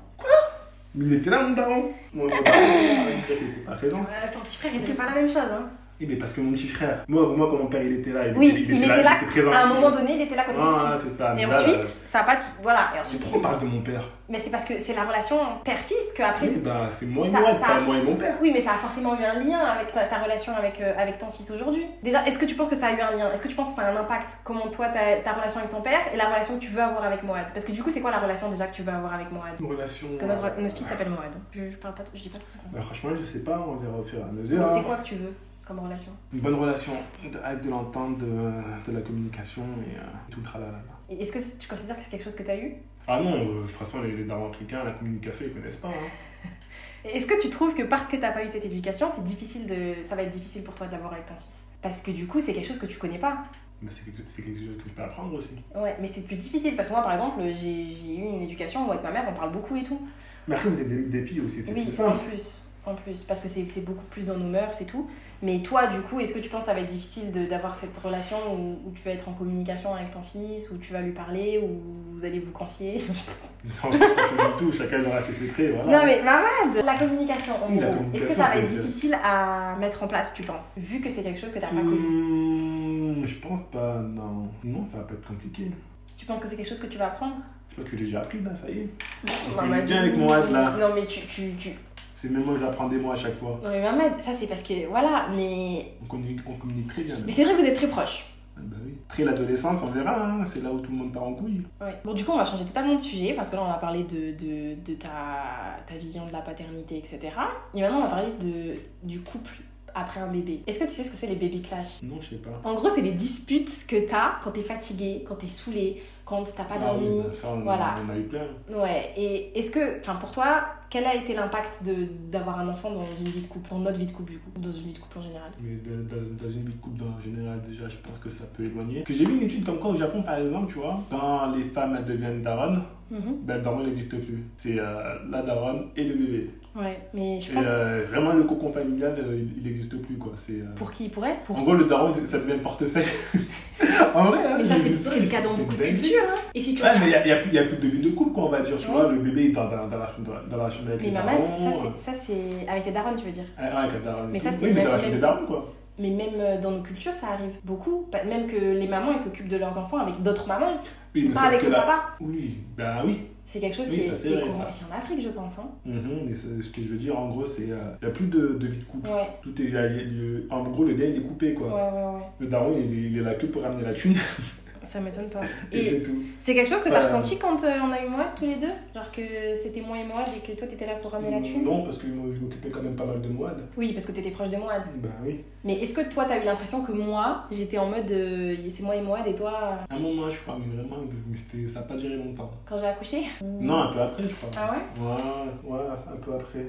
Mais il était là, mon daron. Mon (laughs) il était pas présent. Euh, ton petit frère, il dirait pas la même chose. Hein. Oui, mais parce que mon petit frère, moi, moi quand mon père il était là, il, Oui, était, il était là. il était présent. À un moment donné, il était là quand il était Ah, petit. c'est ça. Et mais ensuite, là, ça a pas. Voilà, et mais ensuite. pourquoi on parle de mon père? Mais c'est parce que c'est la relation père-fils qu'après. Oui, bah, c'est moi et Ça- moi, ça pas a- moi et mon père. Oui, mais ça a forcément eu un lien avec ta, ta relation avec, euh, avec ton fils aujourd'hui. Déjà, est-ce que tu penses que ça a eu un lien? Est-ce que tu penses que ça a un impact? Comment toi, ta, ta relation avec ton père et la relation que tu veux avoir avec Moad? Parce que du coup, c'est quoi la relation déjà que tu veux avoir avec Moad? Une relation. Parce que notre, notre fils s'appelle Moad. Je, je parle pas, je dis pas tout ça. Bah, franchement, je sais pas, on verra au fur et à Mais mesure. c'est quoi que tu veux? Comme relation Une bonne relation, de- avec de l'entente, de, de la communication et euh, tout le tralala. Est-ce que tu considères que c'est quelque chose que tu as eu? Ah non, euh, de toute façon, les, les darons africains, la communication, ils connaissent pas. Hein. (laughs) Est-ce que tu trouves que parce que t'as pas eu cette éducation, c'est difficile de, ça va être difficile pour toi de l'avoir avec ton fils? Parce que du coup, c'est quelque chose que tu connais pas. Mais c'est quelque, c'est quelque chose que je peux apprendre aussi. Ouais, mais c'est plus difficile parce que moi, par exemple, j'ai eu une éducation où avec ma mère, on parle beaucoup et tout. Mais après, vous êtes des, des filles aussi, c'est Oui, plus en simple. plus. En plus, parce que c'est c'est beaucoup plus dans nos mœurs et tout. Mais toi, du coup, est-ce que tu penses que ça va être difficile d'avoir cette relation où, où tu vas être en communication avec ton fils, où tu vas lui parler, où vous allez vous confier (laughs) Non, pas du tout, chacun aura ses secrets. Voilà. Non, mais Mamad La communication, en gros. Est-ce que ça va être difficile à mettre en place, tu penses Vu que c'est quelque chose que tu n'as pas connu. Mmh, je pense pas, non. Non, ça va pas être compliqué. Tu penses que c'est quelque chose que tu vas apprendre Je pense que j'ai déjà appris là, ça y est. Mamadou. bien avec mon hâte, là. Non, mais tu. tu, tu... C'est même moi que j'apprends des mots à chaque fois. Mais Mamad, ça c'est parce que. Voilà, mais. On communique, on communique très bien. Mais c'est vrai que vous êtes très proches. Ah bah oui. Après l'adolescence, on verra, hein, c'est là où tout le monde part en couille. Ouais. Bon, du coup, on va changer totalement de sujet parce que là, on a parlé de, de, de ta, ta vision de la paternité, etc. Et maintenant, on va parler de, du couple après un bébé. Est-ce que tu sais ce que c'est les baby clash Non, je sais pas. En gros, c'est les disputes que t'as quand t'es fatigué, quand t'es saulé, quand t'as pas Ah dormi. oui, ça, on, voilà. on en a eu plein. Ouais, et est-ce que, enfin pour toi, quel a été l'impact de d'avoir un enfant dans une vie de couple, dans notre vie de couple du coup, ou dans une vie de couple en général? Mais dans, dans une vie de couple, en général, déjà, je pense que ça peut éloigner. Parce que j'ai vu une étude comme quoi au Japon, par exemple, tu vois, quand les femmes elles deviennent daronnes, ben le daron il n'existe plus. C'est euh, la daronne et le bébé. Ouais, mais je Et pense euh, vraiment, le cocon familial, euh, il n'existe plus, quoi. C'est, euh, pour qui pour elle pour... En gros, le daron, ça devient le portefeuille. (laughs) en vrai, hein, Mais ça c'est le cas dans beaucoup de cultures. Hein. Et si tu Ouais, mais il n'y a, a a plus de vie de couple, quoi, on va dire. Tu Ouais. vois, le bébé il est dans, dans, dans la, dans, la chambre avec les maman, darons. ça c'est avec les darons, tu veux dire Ah, ouais, avec daronne et Mais ça, c'est Oui, mais même- dans la chambre des darons, quoi. Mais même dans nos cultures, ça arrive beaucoup. Même que les mamans, ils s'occupent de leurs enfants avec d'autres mamans, Oui, mais pas avec le papa. Oui, ben oui. C'est quelque chose Oui, qui est, qui est courant ici en Afrique, je pense. Hein. Mhm, mais ce que je veux dire, en gros, c'est qu'il n'y a plus de, de vie de couple. Ouais, Tout est, a- le- en gros, le lien il est coupé, quoi. ouais, ouais. Le daron, il est là que pour ramener la thune, (laughs) Ça m'étonne pas. (laughs) et, Et c'est tout. c'est quelque chose que t'as Ouais. ressenti quand euh, on a eu moi tous les deux? Genre que c'était moi et moi et que toi t'étais là pour ramener la thune? Non, parce que je m'occupais quand même pas mal de moi. Oui, parce que t'étais proche de moi. Ben oui. Mais est-ce que toi t'as eu l'impression que moi j'étais en mode euh, c'est moi et moi et toi euh, À un moment, je crois, mais vraiment, mais ça n'a pas duré longtemps. quand j'ai accouché? Non, un peu après, je crois. Ah ouais? Ouais, ouais, un peu après.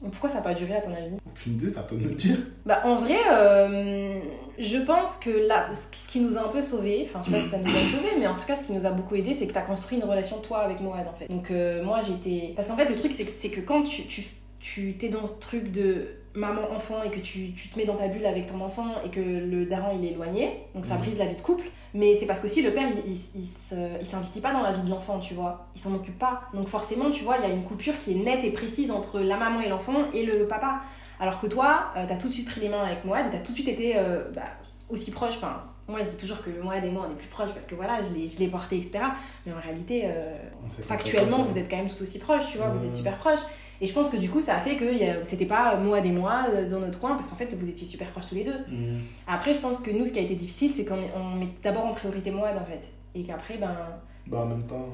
Pourquoi ça n'a pas duré à ton avis Aucune idée, c'est à toi de me le dire. Bah en vrai, euh, je pense que là, ce qui- nous a un peu sauvés, enfin je sais pas si ça nous a (clears throat) sauvés, mais en tout cas ce qui nous a beaucoup aidé, c'est que tu as construit une relation toi avec Moad en fait. Donc euh, moi j'étais... Parce qu'en fait le truc c'est que, c'est que quand tu, tu, tu t'es dans ce truc de maman-enfant et que tu, tu te mets dans ta bulle avec ton enfant et que le daron il est éloigné, donc ça Mhm. brise la vie de couple, mais c'est parce qu'aussi le père il, il, s'investit pas dans la vie de l'enfant, tu vois, il s'en occupe pas. Donc forcément tu vois, il y a une coupure qui est nette et précise entre la maman et l'enfant et le papa. Alors que toi, euh, t'as tout de suite pris les mains avec Moad et t'as tout de suite été euh, bah, aussi proche. Enfin, moi je dis toujours que Moad et moi on est plus proches parce que voilà, je l'ai, porté, etc. Mais en réalité, euh, factuellement, vous êtes quand même tout aussi proches, tu vois, vous êtes Ouais. super proches. Et je pense que du coup, ça a fait que c'était pas Moad et moi euh, dans notre coin parce qu'en fait, vous étiez super proches tous les deux. Mhm. Après, je pense que nous, ce qui a été difficile, c'est qu'on met d'abord en priorité Moad en fait. Et qu'après, ben. Bah, en même temps,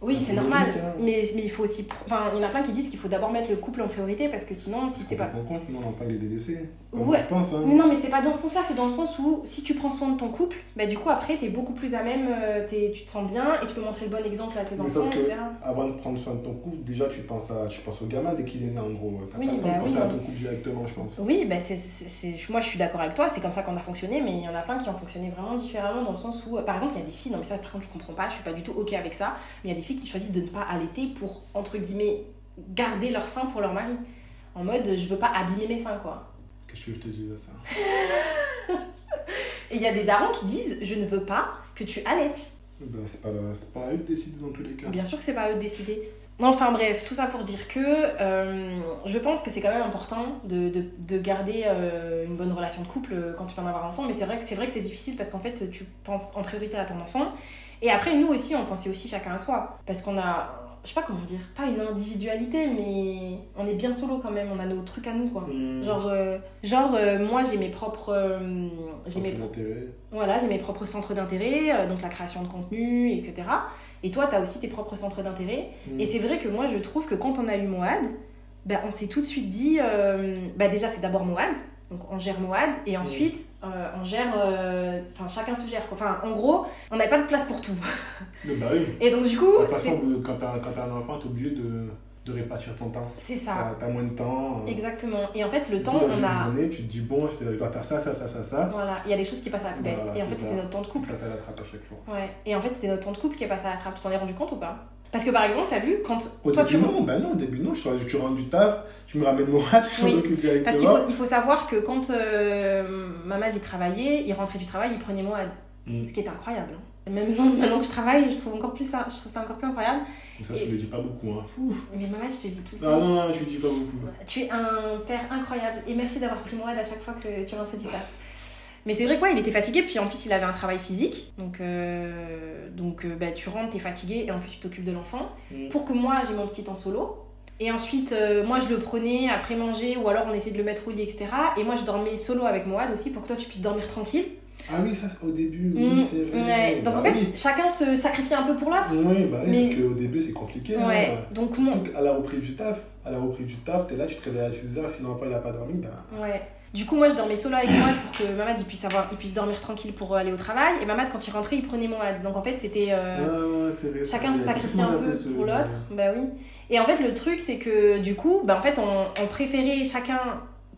Oui, c'est normal. Mais, mais il faut aussi. Enfin, il y en a plein qui disent qu'il faut d'abord mettre le couple en priorité parce que sinon, si t'es pas. pas compte, non, il est délaissé. Enfin, Ouais. Je pense, hein. Mais non, mais c'est pas dans ce sens-là, c'est dans le sens où si tu prends soin de ton couple, bah du coup après t'es beaucoup plus à même, euh, t'es- tu te sens bien et tu peux montrer le bon exemple à tes Mais enfants, etc. Avant de prendre soin de ton couple, déjà tu penses, à, tu penses au gamin dès qu'il est né en gros. T'as Oui, pas le temps bah de penser oui, à ton couple directement, je pense. Oui, bah c'est, c'est- c'est- moi je suis d'accord avec toi, c'est comme ça qu'on a fonctionné, mais il y en a plein qui ont fonctionné vraiment différemment dans le sens où, euh, par exemple, il y a des filles, non mais ça par contre je comprends pas, je suis pas du tout ok avec ça, mais il y a des filles qui choisissent de ne pas allaiter pour, entre guillemets, garder leur sein pour leur mari. En mode, je veux pas abîmer mes seins quoi. Qu'est-ce que je te dis à ça? Et il y a des darons qui disent, je ne veux pas que tu allaites. ben, C'est pas, à eux de décider dans tous les cas. Bien sûr que c'est pas à eux de décider. Enfin bref, tout ça pour dire que euh, je pense que c'est quand même important de, de, de garder euh, une bonne relation de couple euh, quand tu vas en avoir un enfant, mais c'est vrai que c'est vrai que c'est difficile parce qu'en fait tu penses en priorité à ton enfant. Et après nous aussi on pensait aussi chacun à soi parce qu'on a je sais pas comment dire, pas une individualité mais on est bien solo quand même, on a nos trucs à nous quoi. Mmh. Genre, euh, genre euh, moi j'ai mes propres euh, j'ai mes d'intérêt. voilà, j'ai mes propres centres d'intérêt, donc la création de contenu, etc. Et toi, tu as aussi tes propres centres d'intérêt. Mmh. Et c'est vrai que moi, je trouve que quand on a eu Moad, ben, on s'est tout de suite dit, ben, déjà, c'est d'abord Moad, donc on gère Moad, et ensuite, euh, on gère, euh, enfin, chacun se gère. Enfin, en gros, on n'avait pas de place pour tout. Bah oui. Et donc, du coup, De toute façon, quand t'as un enfant, t'es obligé de, de répartir ton temps. c'est ça. T'as moins de temps. euh, Exactement. Et en fait, le temps, on a. journée, tu te dis, bon, je dois faire ça, ça, ça, ça, ça. Voilà, il y a des choses qui passent à la poubelle. Voilà, et en fait, ça. c'était notre temps de couple. Passes à la trappe à chaque fois. Ouais. Et en fait, c'était notre temps de couple qui est passé à la trappe. Tu t'en es rendu compte ou pas? Parce que par exemple, t'as vu, quand Au toi début, tu. non, bah non, au début, non. Je, te- tu rentres du taf, tu me ramènes mon rat, (laughs) je Oui, directement. Parce qu'il faut, il faut savoir que quand euh, Mamad il travaillait, il rentrait du travail, il prenait Moad. Mm. Ce qui est incroyable. hein. Même (laughs) maintenant, que je travaille, je trouve, encore plus ça, je trouve ça encore plus incroyable. Ça, je le dis pas beaucoup. Hein. Mais Mamad, je te le dis tout le Non, temps. non, non, je le dis pas beaucoup. Tu es un père incroyable. Et merci d'avoir pris Moad à chaque fois que tu rentrais du taf. Mais c'est vrai que ouais, il était fatigué, puis en plus il avait un travail physique. Donc, euh, donc euh, bah, tu rentres, t'es fatigué, et en plus tu t'occupes de l'enfant. Mm. Pour que moi j'ai mon petit en solo. Et ensuite, euh, moi je le prenais après manger, ou alors on essayait de le mettre au lit, etc. Et moi je dormais solo avec Moad aussi, pour que toi tu puisses dormir tranquille. Ah oui, ça, au début, oui, Mm, c'est vrai. ouais. Donc en Bah fait, oui. chacun se sacrifie un peu pour l'autre. Oui, bah oui, Mais- parce qu'au début, c'est compliqué. hein. Ouais, donc mon... Surtout À la reprise du taf, à la reprise du taf, t'es là, tu te réveilles à 6h, si l'enfant il a pas dormi, bah. Ouais. Du coup, moi, je dormais solo avec Moad pour que Mamad il puisse, avoir, il puisse dormir tranquille pour euh, aller au travail. Et Mamad, quand il rentrait, il prenait Moad. Donc en fait, c'était. euh, ouais, chacun se sacrifiait un peu pour l'autre. Bah oui. Et en fait, le truc, c'est que du coup, bah, en fait, on, on préférait chacun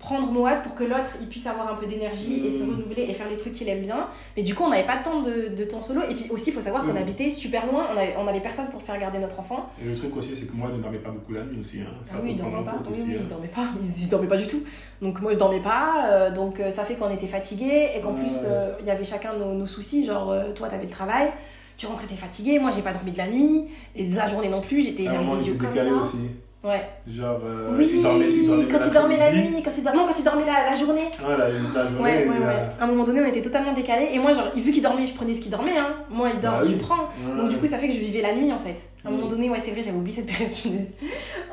prendre Moad pour que l'autre il puisse avoir un peu d'énergie et se Mm. renouveler et faire les trucs qu'il aime bien. Mais du coup, on n'avait pas tant de, de temps solo. Et puis aussi, il faut savoir qu'on Mm. habitait super loin. On avait, on avait personne pour faire garder notre enfant. Et le truc aussi, c'est que moi, je ne dormais pas beaucoup la nuit aussi. Hein. Ça Ah oui, il faut prendre dormait en pas. Oui, aussi, oui, hein. pas. Il, il dormait pas du tout. Donc moi, je dormais pas. euh, donc euh, ça fait qu'on était fatigués et qu'en Ouais. plus, euh, il y avait chacun nos, nos soucis. Genre, euh, toi, t'avais le travail. Tu rentrais, t'es fatigué. Moi, j'ai pas dormi de la nuit. Et de la journée non plus. J'étais, un j'avais des yeux comme ça. aussi. Ouais. Genre, euh, oui, il dormait, il dormait quand il dormait la nuit. Quand il, dor- non, quand il dormait la, la journée. Ouais, la, la journée. Ouais, ouais, ouais. À un moment donné, on était totalement décalés. Et moi, genre, vu qu'il dormait, je prenais ce qu'il dormait. Hein. Moi, il dort, tu oui. prends. Donc du coup, ça fait que je vivais la nuit en fait. À un moment donné, ouais, c'est vrai, j'avais oublié cette période. (laughs)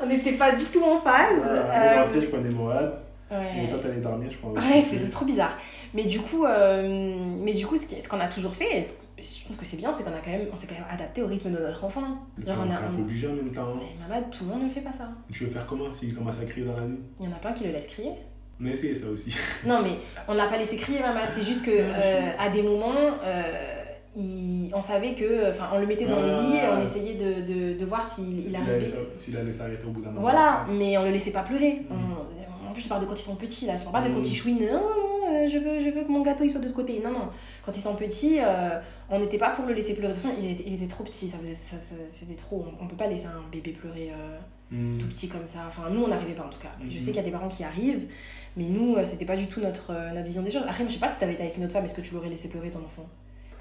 on n'était pas du tout en phase. Euh, je rentrais, je prenais ouais. et toi, t'allais dormir, je crois. Ouais, c'était trop bizarre. Mais du coup, euh, mais du coup ce qu'on a toujours fait, et ce- je trouve que c'est bien, c'est qu'on a quand même, on s'est quand même adapté au rythme de notre enfant. Genre, on a, on- obligé en même temps. Mais Mamad, tout le monde ne fait pas ça. Tu veux faire comment s'il commence à crier dans la nuit? Il y en a pas un qui le laisse crier. On a essayé ça aussi. (laughs) Non, mais on l'a pas laissé crier, Mamad. C'est juste que euh, à des moments, euh, il- on savait que, enfin, on le mettait dans le lit et on essayait de, de, de voir s'il il arrivait. allait, s'il allait s'arrêter au bout d'un moment. Voilà, mais on le laissait pas pleurer. Mm. On- plus, je parle de quand ils sont petits là. Je parle pas de Mm. quand ils chouinent. Non, non, euh, je veux, je veux que mon gâteau il soit de ce côté. Non, non. Quand ils sont petits, euh, on n'était pas pour le laisser pleurer. De toute façon, il était, il était trop petit. Ça faisait, ça, ça- c'était trop. On, on peut pas laisser un bébé pleurer euh, Hmm. tout petit comme ça. Enfin, nous, on n'arrivait pas en tout cas. Je Mhm. sais qu'il y a des parents qui arrivent, mais nous, euh, c'était pas du tout notre, notre vision des choses. Après, je sais pas si t'avais été avec une autre femme, est-ce que tu l'aurais laissé pleurer ton enfant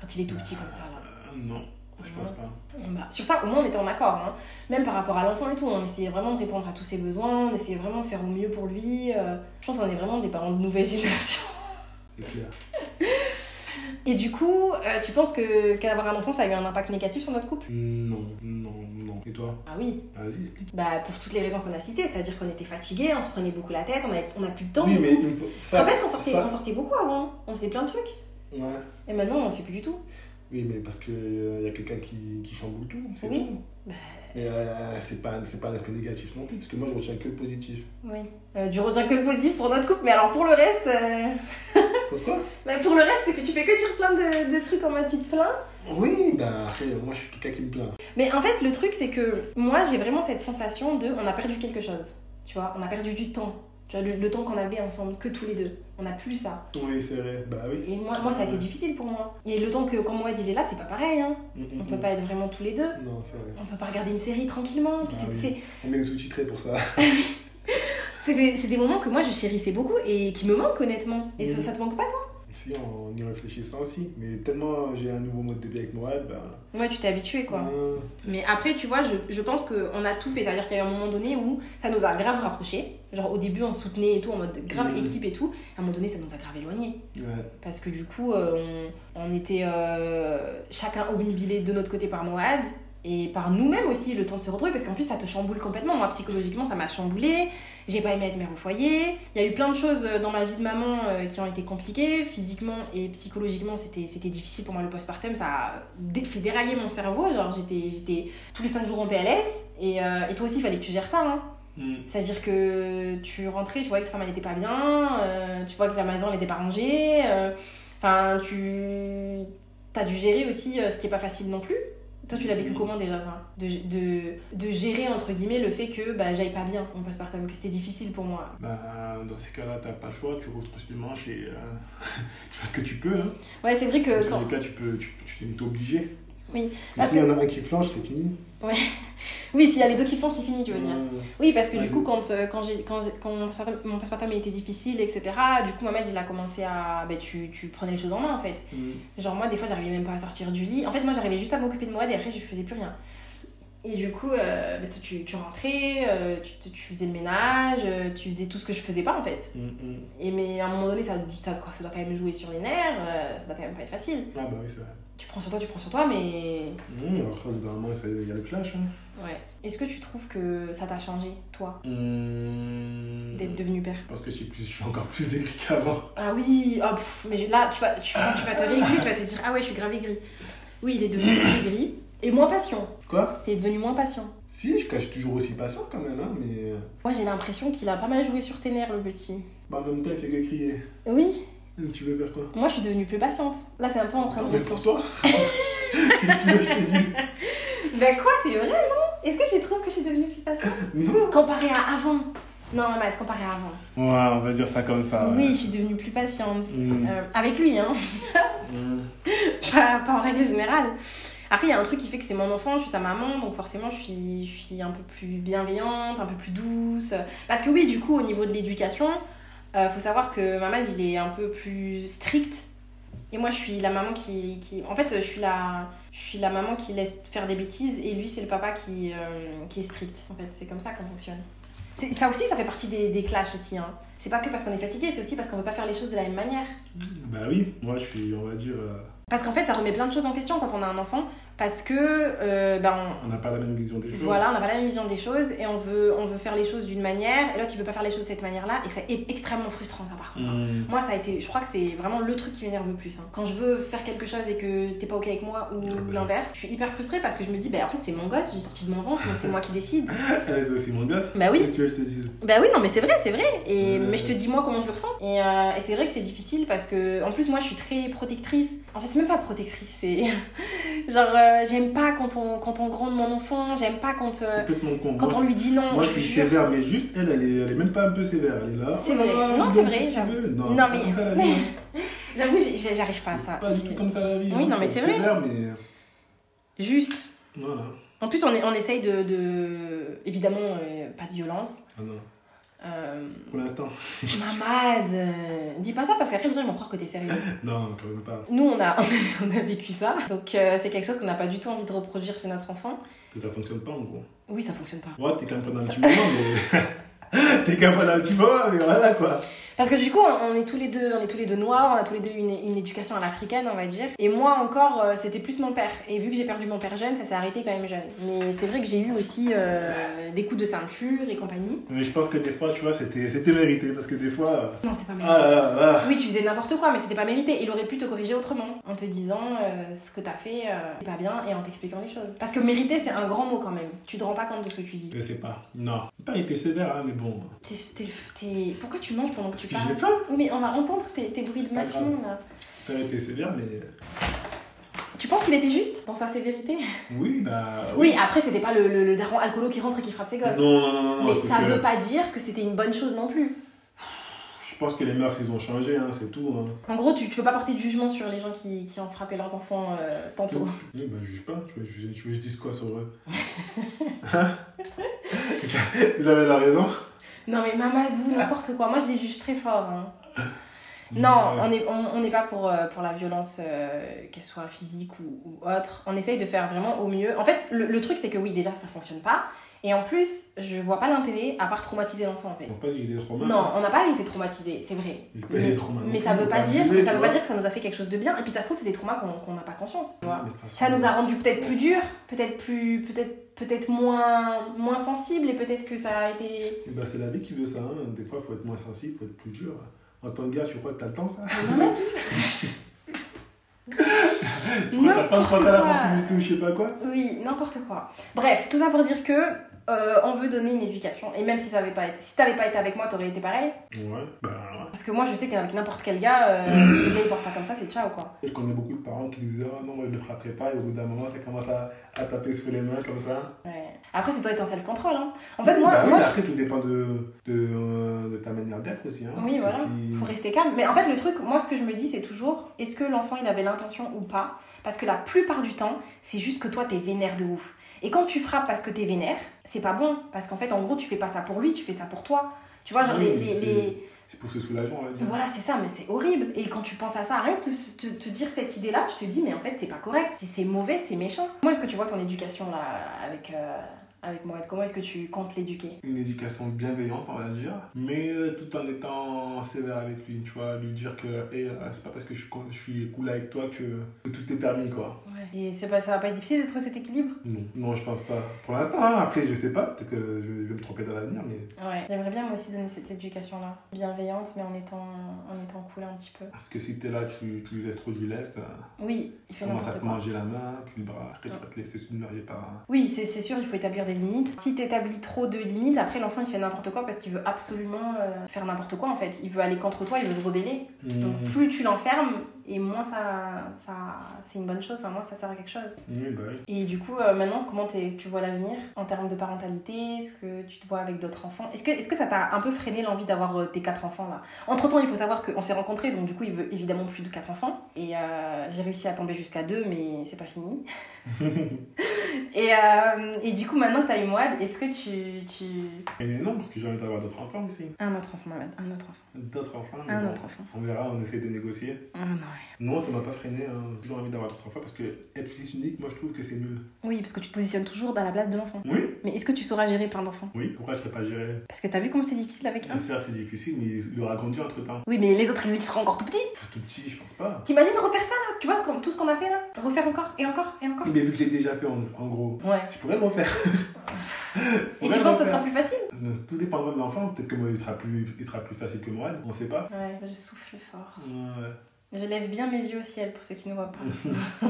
quand il est tout petit comme ça là? Non, je pense pas. bah, sur ça, au moins, on était en accord. hein. Même par rapport à l'enfant et tout, on essayait vraiment de répondre à tous ses besoins, on essayait vraiment de faire au mieux pour lui. euh. je pense qu'on est vraiment des parents de nouvelle génération. C'est clair. Et du coup, euh, tu penses que qu'avoir un enfant, ça a eu un impact négatif sur notre couple? Non, non, non. Et toi? Ah oui. Vas-y, explique. Bah, pour toutes les raisons qu'on a citées, c'est-à-dire qu'on était fatigués, on se prenait beaucoup la tête, on avait, on a plus de temps. oui, mais coup. fois- Tu te ça. rappelles qu'on sortait, ça- on sortait beaucoup avant On faisait plein de trucs. Ouais. Et maintenant, on fait plus du tout. Oui, mais parce qu'il y a quelqu'un qui, qui chamboule tout, c'est Oui. tout. Bah, Mais euh, c'est pas, pas un aspect négatif non plus, parce que moi, je retiens que le positif. oui. Euh, tu retiens que le positif pour notre couple, mais alors pour le reste, euh, (laughs) Pourquoi? Bah, pour le reste, tu fais- tu fais que dire plein de, de trucs en mode tu te plains. Oui, ben après, moi, je suis quelqu'un qui me plaint. Mais en fait, le truc, c'est que moi, j'ai vraiment cette sensation de on a perdu quelque chose. Tu vois, on a perdu du temps. Tu vois, le, le temps qu'on avait ensemble, que tous les deux. On n'a plus ça. Oui, c'est vrai, bah oui. Et moi, moi, ça a été difficile pour moi. Et le temps que quand moi, il est là, c'est pas pareil. Hein. Mm, mm, On peut mm. pas être vraiment tous les deux. Non, c'est vrai. On peut pas regarder une série tranquillement. Puis Ah oui. On met les sous-titrés pour ça. (laughs) c'est des moments que moi, je chérissais beaucoup et qui me manquent honnêtement. Et ça, Mhm. ça te manque pas, toi? Si, en y réfléchissant aussi. Mais tellement j'ai un nouveau mode de vie avec Mourad, ben. Ouais, tu t'es habitué, quoi. euh, Mais après, tu vois, je, je pense qu'on a tout fait. C'est-à-dire qu'il y a eu un moment donné où ça nous a grave rapprochés. Genre, au début, on se soutenait et tout, en mode grave équipe et tout. À un moment donné, ça nous a grave éloignés. ouais. Parce que du coup, euh, on, on était euh, chacun obnubilé de notre côté par Moad et par nous-mêmes aussi, le temps de se retrouver. Parce qu'en plus, ça te chamboule complètement. Moi, psychologiquement, ça m'a chamboulé. J'ai pas aimé être mère au foyer. Il y a eu plein de choses dans ma vie de maman euh, qui ont été compliquées. Physiquement et psychologiquement, c'était c'était difficile pour moi le postpartum. Ça a dé- fait dérailler mon cerveau. Genre, j'étais j'étais tous les 5 jours en PLS. Et, euh, et toi aussi, il fallait que tu gères ça. Hein. Mm. C'est-à-dire que tu rentrais, tu voyais que ta femme elle était pas bien, euh, tu vois que la maison elle était pas rangée. euh, Enfin, tu as dû gérer aussi euh, ce qui est pas facile non plus. Toi, tu l'as vécu Mhm. comment déjà ça? De, de, de gérer entre guillemets le fait que bah, j'aille pas bien en postpartum, que c'était difficile pour moi. Bah, dans ces cas-là, t'as pas le choix, tu retrousses les manches (laughs) et tu fais ce que tu peux. Hein. Ouais, c'est vrai que Dans quand. tous les cas, tu peux, tu, tu t'es obligé. Oui, Parce que s'il y en a un qui flanche, c'est fini. (laughs) oui s'il y a les deux qui font, c'est fini, tu veux dire. Ouais. Oui, parce que Ouais, du coup, quand, euh, quand, j'ai, quand, quand mon mon postpartum était difficile, etc., du coup, Mohamed, il a commencé à. Ben, tu, tu prenais les choses en main en fait. Mm. Genre moi des fois j'arrivais même pas à sortir du lit. En fait moi j'arrivais juste à m'occuper de moi et après je faisais plus rien. Et du coup euh, bah, tu, tu rentrais, euh, tu, tu faisais le ménage, tu faisais tout ce que je faisais pas en fait. Mm, mm. Et mais à un moment donné ça, ça, ça doit quand même jouer sur les nerfs, ça doit quand même pas être facile. Ah bah oui, c'est vrai. Tu prends sur toi, tu prends sur toi mais... Alors après, au bout d'un moment, il y a le clash. Hein. Ouais. Est-ce que tu trouves que ça t'a changé toi Mm. d'être devenu père? Pense que je suis, plus, je suis encore plus aigri qu'avant. Ah oui, oh, pff, mais là tu vas, tu, quand tu vas te réaigrir, tu vas te dire ah ouais je suis grave aigri. Oui il est devenu plus aigri et moins patient. Quoi? T'es devenu moins patient. Si, je cache toujours aussi patient quand même, hein, mais euh, Moi j'ai l'impression qu'il a pas mal joué sur tes nerfs le petit. bah, en même temps, il fait que crier. Oui, Tu veux faire quoi moi je suis devenue plus patiente. Là c'est un peu en train de Mais pour toi (laughs) Qu'est-ce que tu veux que je te dise (laughs) Ben quoi, c'est vrai non? Est-ce que tu trouves que je suis devenue plus patiente? (laughs) Non Comparé à avant. Non Mamat, comparé à avant. Ouais, on va dire ça comme ça. Oui, je suis devenue plus patiente. Mm. Euh, avec lui, hein. Mm. pas, pas en règle générale. Après, il y a un truc qui fait que c'est mon enfant, je suis sa maman, donc forcément, je suis, je suis un peu plus bienveillante, un peu plus douce. Parce que oui, du coup, au niveau de l'éducation, euh, faut savoir que Mamad, il est un peu plus strict. Et moi, je suis la maman qui... qui... En fait, je suis, la... je suis la maman qui laisse faire des bêtises, et lui, c'est le papa qui, euh, qui est strict. En fait, c'est comme ça qu'on fonctionne. Ça aussi, ça fait partie des, des clashs aussi. Hein. C'est pas que parce qu'on est fatigué, c'est aussi parce qu'on veut pas faire les choses de la même manière. Bah oui, moi je suis, on va dire, euh, Parce qu'en fait, ça remet plein de choses en question quand on a un enfant, parce que euh, ben, on- n'a pas la même vision des choses. voilà, on n'a pas la même vision des choses et on veut, on veut faire les choses d'une manière, et l'autre il veut pas faire les choses de cette manière-là, et c'est extrêmement frustrant ça par contre. hein. Mm. Moi, ça a été, je crois que c'est vraiment le truc qui m'énerve le plus. hein. Quand je veux faire quelque chose et que t'es pas ok avec moi ou Ah l'inverse, je suis hyper frustrée parce que je me dis, bah en fait, c'est mon gosse, j'ai de mon ventre, donc c'est moi qui décide. (laughs) Ouais, c'est aussi mon gosse. Bah oui. Tu veux que je te dise? Bah oui, non, mais c'est vrai, c'est vrai. Et. Mais je te dis moi comment je le ressens. Et, euh, et c'est vrai que c'est difficile parce que, en plus, moi je suis très protectrice. En fait, c'est même pas protectrice, c'est. (laughs) Genre, euh, j'aime pas quand on, quand on gronde mon enfant, j'aime pas quand, euh, con. quand on lui dit non. Moi je suis sévère, mais juste elle, elle est, elle est même pas un peu sévère. Elle est là. C'est oh vrai. Non, c'est vrai, Non, Non, mais- hein. (laughs) J'avoue, j'arrive pas à ça. Pas du tout comme ça la vie. Oui, hein. non, mais c'est vrai. sévère, mais Juste. voilà. En plus, on, est, on essaye de. de- Évidemment, euh, pas de violence. Ah non, Euh, pour l'instant. (laughs) Mamad, euh, dis pas ça parce qu'après les gens ils vont croire que t'es sérieux. (laughs) Non, quand même pas. Nous, (laughs) on a, on a vécu ça. Donc, euh, c'est quelque chose qu'on n'a pas du tout envie de reproduire chez notre enfant. Que ça fonctionne pas en gros. Oui, ça fonctionne pas. Ouais, t'es quand même pendant un petit moment, mais. (laughs) T'es capable d'un petit moment, mais voilà quoi. Parce que du coup, on est tous les deux, on est tous les deux noirs, on a tous les deux une, une éducation à l'africaine, on va dire. Et moi encore, euh, c'était plus mon père. Et vu que j'ai perdu mon père jeune, ça s'est arrêté quand même jeune. Mais c'est vrai que j'ai eu aussi euh, des coups de ceinture et compagnie. Mais je pense que des fois, tu vois, c'était c'était mérité parce que des fois. euh, Non, c'est pas mérité. Ah là là là. Oui, tu faisais n'importe quoi, mais c'était pas mérité. Il aurait pu te corriger autrement, en te disant ce que t'as fait, c'est pas bien, et en t'expliquant les choses. Parce que mériter, c'est un grand mot quand même. Tu te rends pas compte de ce que tu dis. Je sais pas. Non. Pas été sévère, hein, mais bon. T'es- t'es- t'es- Pourquoi tu manges pendant que Parce tu que parles j'ai faim. Mais on va entendre tes, tes bruits de grave. là. Pas été sévère, mais. Tu penses qu'il était juste dans sa sévérité? Oui, bah. Oui, après, c'était pas le, le, le daron alcoolo qui rentre et qui frappe ses Non, gosses. non, non, non. mais c'est ça que veut pas dire que c'était une bonne chose non plus. Je pense que les mœurs, ils ont changé, hein, c'est tout. Hein. En gros, tu, tu veux pas porter de jugement sur les gens qui, qui ont frappé leurs enfants euh, tantôt. Oui, bah, je juge pas. Tu veux, veux que je dise quoi sur eux Hein (laughs) (laughs) Vous avez la raison Non, mais Mamadou, n'importe quoi. Moi, je les juge très fort. hein. Non, on n'est on, on pas pour, euh, pour la violence, euh, qu'elle soit physique ou, ou autre. On essaye de faire vraiment au mieux. En fait, le, le truc, c'est que oui, déjà, ça fonctionne pas. Et en plus, je vois pas l'intérêt à part traumatiser l'enfant, en fait. On pas qu'il est trop mal. Non, on n'a pas été traumatisé, c'est vrai. Mais, mais non ça veut pas dire, abuser, ça veut pas dire que ça nous a fait quelque chose de bien. Et puis ça se trouve, c'est des traumas qu'on n'a pas conscience, tu vois. Mais de toute façon, Ça nous a rendu peut-être plus durs, peut-être plus, peut-être, peut-être moins, moins sensibles et peut-être que ça a été. eh ben, c'est la vie qui veut ça. hein. Des fois, il faut être moins sensible, il faut être plus dur. En tant que gars, tu crois que t'as le temps, ça (laughs) Mamadou. Tu crois que T'as pas le N'importe quoi. ou je sais pas quoi Oui, n'importe quoi. Bref, tout ça pour dire que euh, on veut donner une éducation. Et même si ça avait pas été, si t'avais pas été avec moi, t'aurais été pareil. Ouais, bah ouais. Parce que moi, je sais qu'avec n'importe quel gars, euh, (clears throat) si le gars il porte pas comme ça, c'est ciao quoi. Je connais beaucoup de parents qui disaient Oh non, moi, je le frapperai pas. Et au bout d'un moment, ça commence à, à taper sur les mains comme ça. Ouais. Après, c'est toi être un self-control. Hein. En fait, moi, Bah oui, moi je- après, tout dépend de, de, euh, de ta manière d'être aussi. Hein, Oui, voilà. si- faut rester calme. Mais en fait, le truc, moi, ce que je me dis, c'est toujours est-ce que l'enfant il avait l'intention ou pas? Parce que la plupart du temps, c'est juste que toi, t'es vénère de ouf. Et quand tu frappes parce que t'es vénère, c'est pas bon. Parce qu'en fait, en gros, tu fais pas ça pour lui, tu fais ça pour toi. Tu vois, genre, Oui, les, les- C'est pour se soulager, on. Voilà, c'est ça, mais c'est horrible. Et quand tu penses à ça, rien que te, dire cette idée-là, tu te dis, mais en fait, c'est pas correct. C'est mauvais, c'est méchant. Comment est-ce que tu vois ton éducation là, avec, euh, avec Mohamed Comment est-ce que tu comptes l'éduquer? Une éducation bienveillante, on va dire, mais euh, tout en étant sévère avec lui, tu vois, lui dire que hey, euh, c'est pas parce que je suis, cool avec toi que, tout est permis, quoi. Ouais. Et c'est pas, ça va pas être difficile de trouver cet équilibre? Non, non, je pense pas. Pour l'instant, hein, après, je sais pas, peut-être que je vais me tromper dans l'avenir, mais Ouais, j'aimerais bien moi aussi donner cette éducation-là. Bienveillante, mais en étant, en étant cool un petit peu. parce que si t'es là, tu, tu lui laisses trop, je lui laisse, euh, Oui, il fait tu commences à n'importe te quoi. manger la main, puis le bras, après, tu vas te laisser submerger par. Oui, c'est c'est sûr, il faut établir des limites. Si tu établis trop de limites, après l'enfant il fait n'importe quoi parce qu'il veut absolument euh, faire n'importe quoi en fait. Il veut aller contre toi, il veut se rebeller. Donc Mmh. plus tu l'enfermes, et moins ça, ça c'est une bonne chose, enfin, moins ça sert à quelque chose. Oui, bah oui. Et du coup, euh, maintenant, comment tu vois l'avenir en termes de parentalité Est-ce que tu te vois avec d'autres enfants? Est-ce que, est que ça t'a un peu freiné l'envie d'avoir euh, tes quatre enfants là? Entre temps, il faut savoir qu'on s'est rencontrés, donc du coup, il veut évidemment plus de quatre enfants. Et euh, j'ai réussi à tomber jusqu'à deux, mais c'est pas fini. (laughs) et, et du coup, maintenant que t'as eu Moad, est-ce que tu, tu. Mais non, parce que j'ai envie d'avoir d'autres enfants aussi. Un autre enfant, Mohamed, un autre enfant. D'autres enfants, Un bon, autre enfant. on verra, on essaie de négocier. Ah, non. Non, ça m'a pas freiné, hein. j'ai toujours envie d'avoir d'autres enfants parce que être fils unique, moi je trouve que c'est nul. Oui, parce que tu te positionnes toujours dans la place de l'enfant. Oui, Mais est-ce que tu sauras gérer plein d'enfants? Oui, pourquoi je serais pas géré? Parce que t'as vu comment c'était difficile avec un? C'est difficile, mais il aura grandi entre temps. Oui, mais les autres, ils seront encore tout petits. Tout petit, je pense pas. T'imagines refaire ça là? Tu vois ce tout ce qu'on a fait là? Refaire encore et encore et encore Mais vu que j'ai déjà fait en, en gros, Ouais. je pourrais le refaire. (laughs) Et tu penses que ça sera plus facile? Tout dépendra de l'enfant, peut-être que moi il sera plus, il sera plus facile que moi, on sait pas. Ouais, je souffle fort. Ouais. Je lève bien mes yeux au ciel pour ceux qui ne voient pas. (laughs)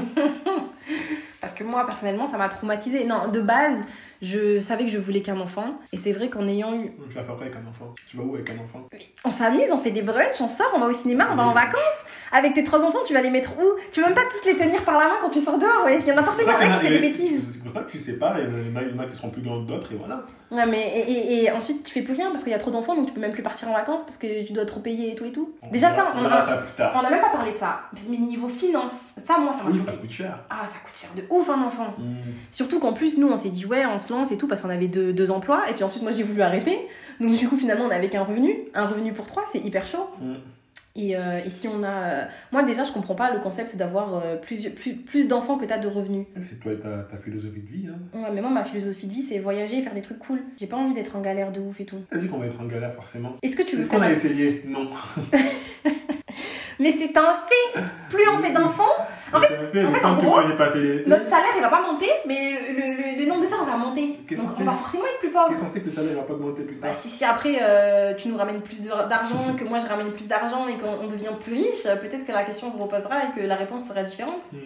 Parce que moi, personnellement, ça m'a traumatisée. Non, de base, je savais que je voulais qu'un enfant. Et c'est vrai qu'en ayant eu. Tu vas faire quoi avec un enfant? Tu vas où avec un enfant? On s'amuse, on fait des brunchs, on sort, on va au cinéma, on va en vacances. Avec tes trois enfants, tu vas les mettre où? Tu veux même pas tous les tenir par la main quand tu sors dehors, ouais. Il y en a forcément un qui fait a- des bêtises. C'est pour ça que tu sépares, il y en a- il y en a, a qui seront plus grands que d'autres, et voilà. Ouais, mais et, et- et ensuite, tu fais plus rien parce qu'il y a trop d'enfants, donc tu peux même plus partir en vacances parce que tu dois trop payer et tout et tout. Déjà, ça, on a- ça plus tard. On n'a même pas parlé de ça. Mais niveau finance, ça, moi, ça m'a Oui, ça coûte cher. Ah, ça coûte cher de ouf un enfant. Mm. Surtout qu'en plus, nous, on s'est dit, ouais, on se lance et tout parce qu'on avait deux, deux emplois. Et puis ensuite, moi, j'ai voulu arrêter. Donc, du coup, finalement, on n'avait qu'un revenu. Un revenu pour trois, c'est hyper chaud. Mm. Et, euh, et si on a. euh, Moi, déjà, je comprends pas le concept d'avoir euh, plus, plus, plus d'enfants que t'as de revenus. C'est toi et ta, ta philosophie de vie. Hein. Ouais, mais moi, ma philosophie de vie, c'est voyager, faire des trucs cool. J'ai pas envie d'être en galère de ouf et tout. T'as dit qu'on va être en galère forcément. Est-ce que tu veux Est-ce qu'on a essayé? Non. (laughs) Mais c'est un fait Plus on fait d'enfants, En fait- fait, en fait, en gros, pas fait notre salaire il va pas monter, mais le, le- le nombre de charges va monter. Donc on va forcément être plus pauvre. Qu'est-ce qu'on sait que le salaire va pas augmenter plus tard Bah, si, si après euh, tu nous ramènes plus d'argent, (laughs) que moi je ramène plus d'argent et qu'on on devient plus riche, euh, peut-être que la question se reposera et que la réponse sera différente. Hmm.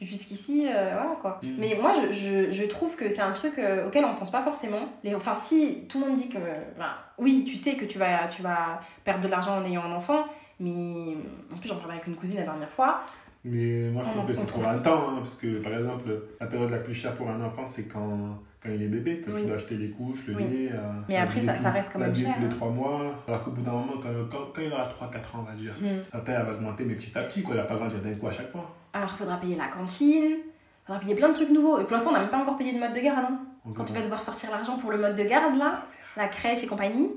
Jusqu'ici, euh, voilà quoi. Mm. Mais moi je, je, je trouve que c'est un truc euh, auquel on pense pas forcément. Les, enfin, si tout le monde dit que. bah, oui, tu sais que tu vas, tu vas perdre de l'argent en ayant un enfant, mais en plus j'en parlais avec une cousine la dernière fois. Mais moi je trouve que c'est un temps, hein, parce que par exemple, la période la plus chère pour un enfant c'est quand, quand il est bébé, quand Oui. tu dois acheter les couches, le Oui. lait. euh, Mais après, ça- l'habiller ça reste quand même cher, tous les hein. 3 mois. Alors qu'au bout d'un moment, quand, quand, quand il aura 3-4 ans, on va dire, Hmm. sa taille va augmenter, mais petit à petit, quoi, il va pas grandir d'un coup à chaque fois. Alors il faudra payer la cantine, il faudra payer plein de trucs nouveaux. Et pour l'instant on n'a même pas encore payé de mode de garde. Hein. Quand tu vas devoir sortir l'argent pour le mode de garde là, la crèche et compagnie.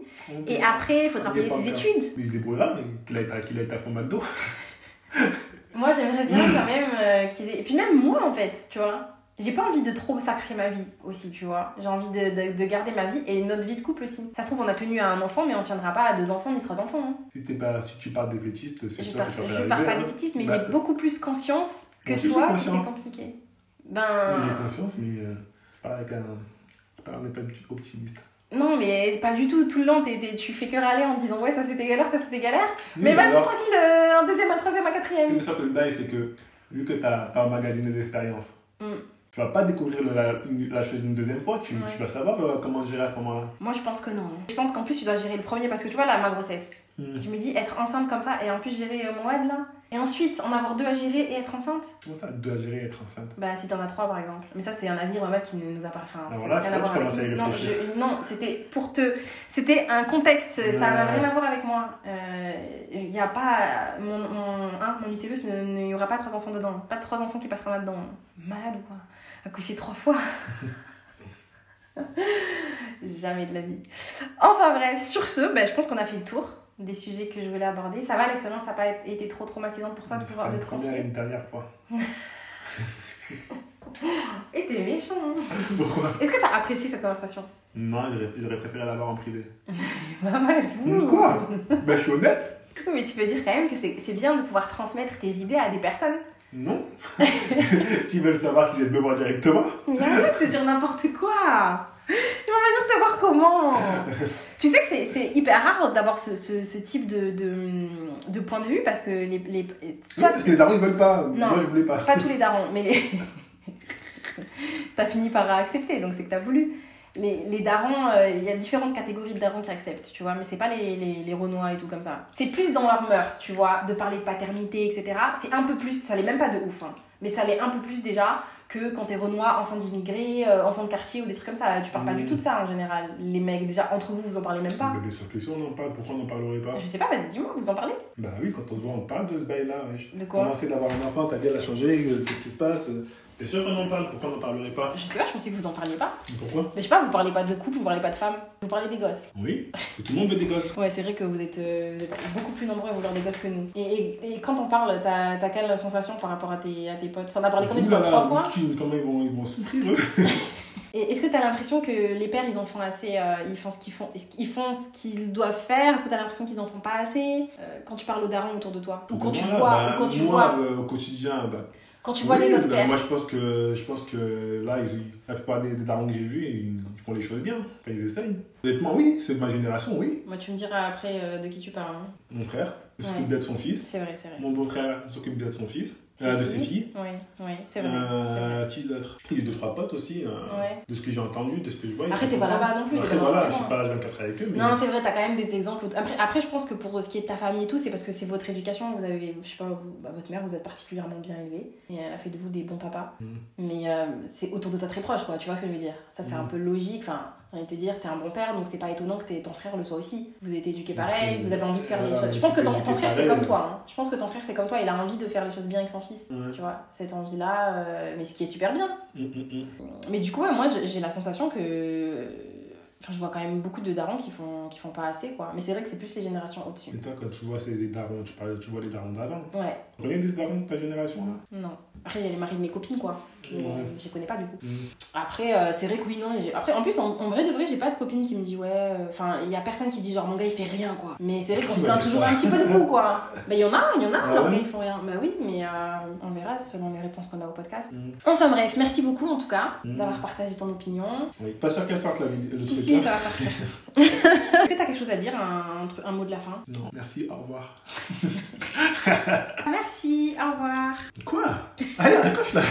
Et après il faudra payer ses études. Mais il se débrouillera, qu'il aille ta- qu'il aille ta fond McDo. Moi, j'aimerais bien quand même euh, qu'ils aient. Et puis, même moi, en fait, tu vois. J'ai pas envie de trop sacrer ma vie aussi, tu vois. J'ai envie de, de- de garder ma vie et notre vie de couple aussi. Ça se trouve, on a tenu à un enfant, mais on tiendra pas à deux enfants ni trois enfants. hein. Si, t'es pas, si tu parles défaitiste, c'est Je sûr que tu je arriver, pas hein. défaitiste, mais Bah, j'ai beaucoup plus conscience que j'ai toi que c'est compliqué. J'ai Ben. conscience, mais euh, pas avec un. Pas un état optimiste. Non, mais pas du tout. Tout le long, t'es- t'es- tu fais que râler en disant ouais, ça c'était galère, ça c'était galère. Mais Oui, vas-y, alors, tranquille, euh, un deuxième, un troisième, un quatrième. Mais ça que le bail, c'est que vu que tu as, emmagasiné des expériences, Mm. tu vas pas découvrir le- la, la chose une deuxième fois, tu, Ouais. tu vas savoir euh, comment gérer à ce moment-là. Moi, je pense que non. Je pense qu'en plus, tu dois gérer le premier parce que tu vois, là, ma grossesse. Mm. Je me dis, être enceinte comme ça et en plus gérer euh, mon WAD là. Et ensuite, en avoir deux à gérer et être enceinte. Comment ça, de gérer être enceinte Bah, si t'en as trois par exemple. Mais ça, c'est un avenir Mohamed qui ne nous a pas. Enfin, Ah, voilà, n'a tu rien à voir avec à. Non, je- non c'était pour te. C'était un contexte, ça n'a rien à voir avec moi. Euh, Il n'y a pas. Mon, mon, hein, mon utérus, il n'y aura pas trois enfants dedans. Pas de trois enfants qui passeront là-dedans. Malade ou quoi? Accoucher trois fois? (laughs) Jamais de la vie. Enfin bref, sur ce, ben, je pense qu'on a fait le tour des sujets que je voulais aborder. Ça va, l'expérience n'a pas été trop traumatisante pour toi de pouvoir pas de te confier une dernière fois. (laughs) Et t'es méchant. (laughs) Pourquoi? Est-ce que t'as apprécié cette conversation? Non, j'aurais- préféré l'avoir en privé. (laughs) Mamadou Quoi? Ben, je suis honnête Oui, mais tu peux dire quand même que c'est bien de pouvoir transmettre tes idées à des personnes. Non S'ils veulent savoir qui j'ai me voir directement. Mais arrête de dire n'importe quoi (laughs) Tu vas pas dire te voir comment (laughs) Tu sais que c'est- hyper rare d'avoir ce, ce, ce type de, de, de point de vue parce que les... les soit Parce que les darons ils veulent pas. Non. Moi je voulais pas. pas tous les darons, (laughs) mais les... t'as fini par accepter, donc c'est que t'as voulu. Les, les darons, euh, il y a différentes catégories de darons qui acceptent, tu vois, mais c'est pas les, les, les renois et tout comme ça. C'est plus dans leurs mœurs, tu vois, de parler de paternité, etc. C'est un peu plus, ça l'est même pas de ouf, hein, mais ça l'est un peu plus déjà que quand t'es renois, enfant d'immigrés, euh, enfant de quartier ou des trucs comme ça. Tu parles pas du tout de ça en général. Les mecs, déjà, entre vous, vous en parlez même pas. Ben, bien sûr que si on en parle, pourquoi on n'en parlerait pas? Je sais pas, vas-y, dis-moi, vous en parlez Bah oui, quand on se voit, on parle de ce bail-là. De quoi? Commencer d'avoir un enfant, ta vie elle a changé, euh, qu'est-ce qui se passe? T'es sûr qu'on en parle? Pourquoi on n'en parlerait pas? Je sais pas, je pensais que vous en parliez pas. Pourquoi? Mais je sais pas, vous parlez pas de couple, vous parlez pas de femme, vous parlez des gosses. Oui, tout le monde veut des gosses. Ouais, c'est vrai que vous êtes, euh, vous êtes beaucoup plus nombreux à vouloir des gosses que nous. Et, et, et quand on parle, t'as quelle sensation par rapport à tes, à tes potes? T'en as parlé combien de fois? Trois fois? Comment ils vont, ils vont souffrir eux. (laughs) Et est-ce que t'as l'impression que les pères, ils en font assez euh, Ils font ce qu'ils font qu'ils font ce qu'ils doivent faire? Est-ce que t'as l'impression qu'ils en font pas assez? Euh, Quand tu parles aux darons autour de toi Ou quand tu vois, bah, ou quand tu moi, vois, euh, au quotidien, bah, quand tu vois oui, les autres pères Moi, je pense que, je pense que là, ils- la plupart des, des darons que j'ai vus, ils, ils font les choses bien. Enfin, ils essayent. Honnêtement, oui, c'est de ma génération, oui. Moi, tu me diras après euh, de qui tu parles. hein. Mon frère, il s'occupe Ouais. bien de son fils. C'est vrai, c'est vrai. Mon beau-frère il s'occupe bien de son fils, Euh, de ses filles. Oui, oui, c'est vrai. Euh, vrai. qui d'autre? J'ai deux, trois potes aussi, euh, Ouais. de ce que j'ai entendu, de ce que je vois. Après, t'es pas là-bas non plus, Après, voilà, je suis pas là 24 avec eux, mais. Non, c'est vrai, t'as quand même des exemples. Après, après, je pense que pour ce qui est de ta famille et tout, c'est parce que c'est votre éducation. Vous avez, je sais pas, vous- bah, votre mère, vous êtes particulièrement bien élevée. Et elle a fait de vous des bons papas. Mm. Mais euh, c'est autour de toi très proche, quoi. Tu vois ce que je veux dire? Ça, c'est Mm. un peu logique. Enfin, j'ai envie de te dire, t'es un bon père, donc c'est pas étonnant que ton frère le soit aussi. Vous été éduqués pareil, Après, vous avez envie de faire les choses. Je pense que ton, frère, c'est comme toi. hein. Je pense que ton frère, c'est comme toi. Il a envie de faire les choses bien avec son fils. Ouais. Tu vois, cette envie-là, euh, mais ce qui est super bien. Mm, mm, mm. Mais du coup, ouais, moi, j'ai- la sensation que Enfin, je vois quand même beaucoup de darons qui font, qui font pas assez, quoi. Mais c'est vrai que c'est plus les générations au-dessus. Et toi, quand tu vois les darons, tu, parles, tu vois les darons d'avant. Ouais, Rien des darons de ta génération là? Non. Après, il y a les maris de mes copines, quoi. Mais Ouais. je les connais pas du coup. Mm. Après, euh, c'est vrai que oui, non. Après, en plus, en, en vrai de vrai, j'ai pas de copine qui me dit ouais. euh, Enfin, il y a personne qui dit genre mon gars il fait rien, quoi. Mais c'est vrai qu'on se Qui plaint dit toujours un petit peu de (laughs) vous, quoi. Bah, il y en a, il y en a, Ah leurs ouais gars ils font rien. Bah oui, mais euh, on verra selon les réponses qu'on a au podcast. Mm. Enfin bref, merci beaucoup en tout cas Mm. d'avoir partagé ton opinion. Oui. Pas sûr qu'elle sorte la vidéo. Si, si, hein. ça va sortir. (laughs) Est-ce que t'as quelque chose à dire, un, un mot de la fin? Non, merci, au revoir. (laughs) Merci, au revoir. Quoi? Allez, raccroche là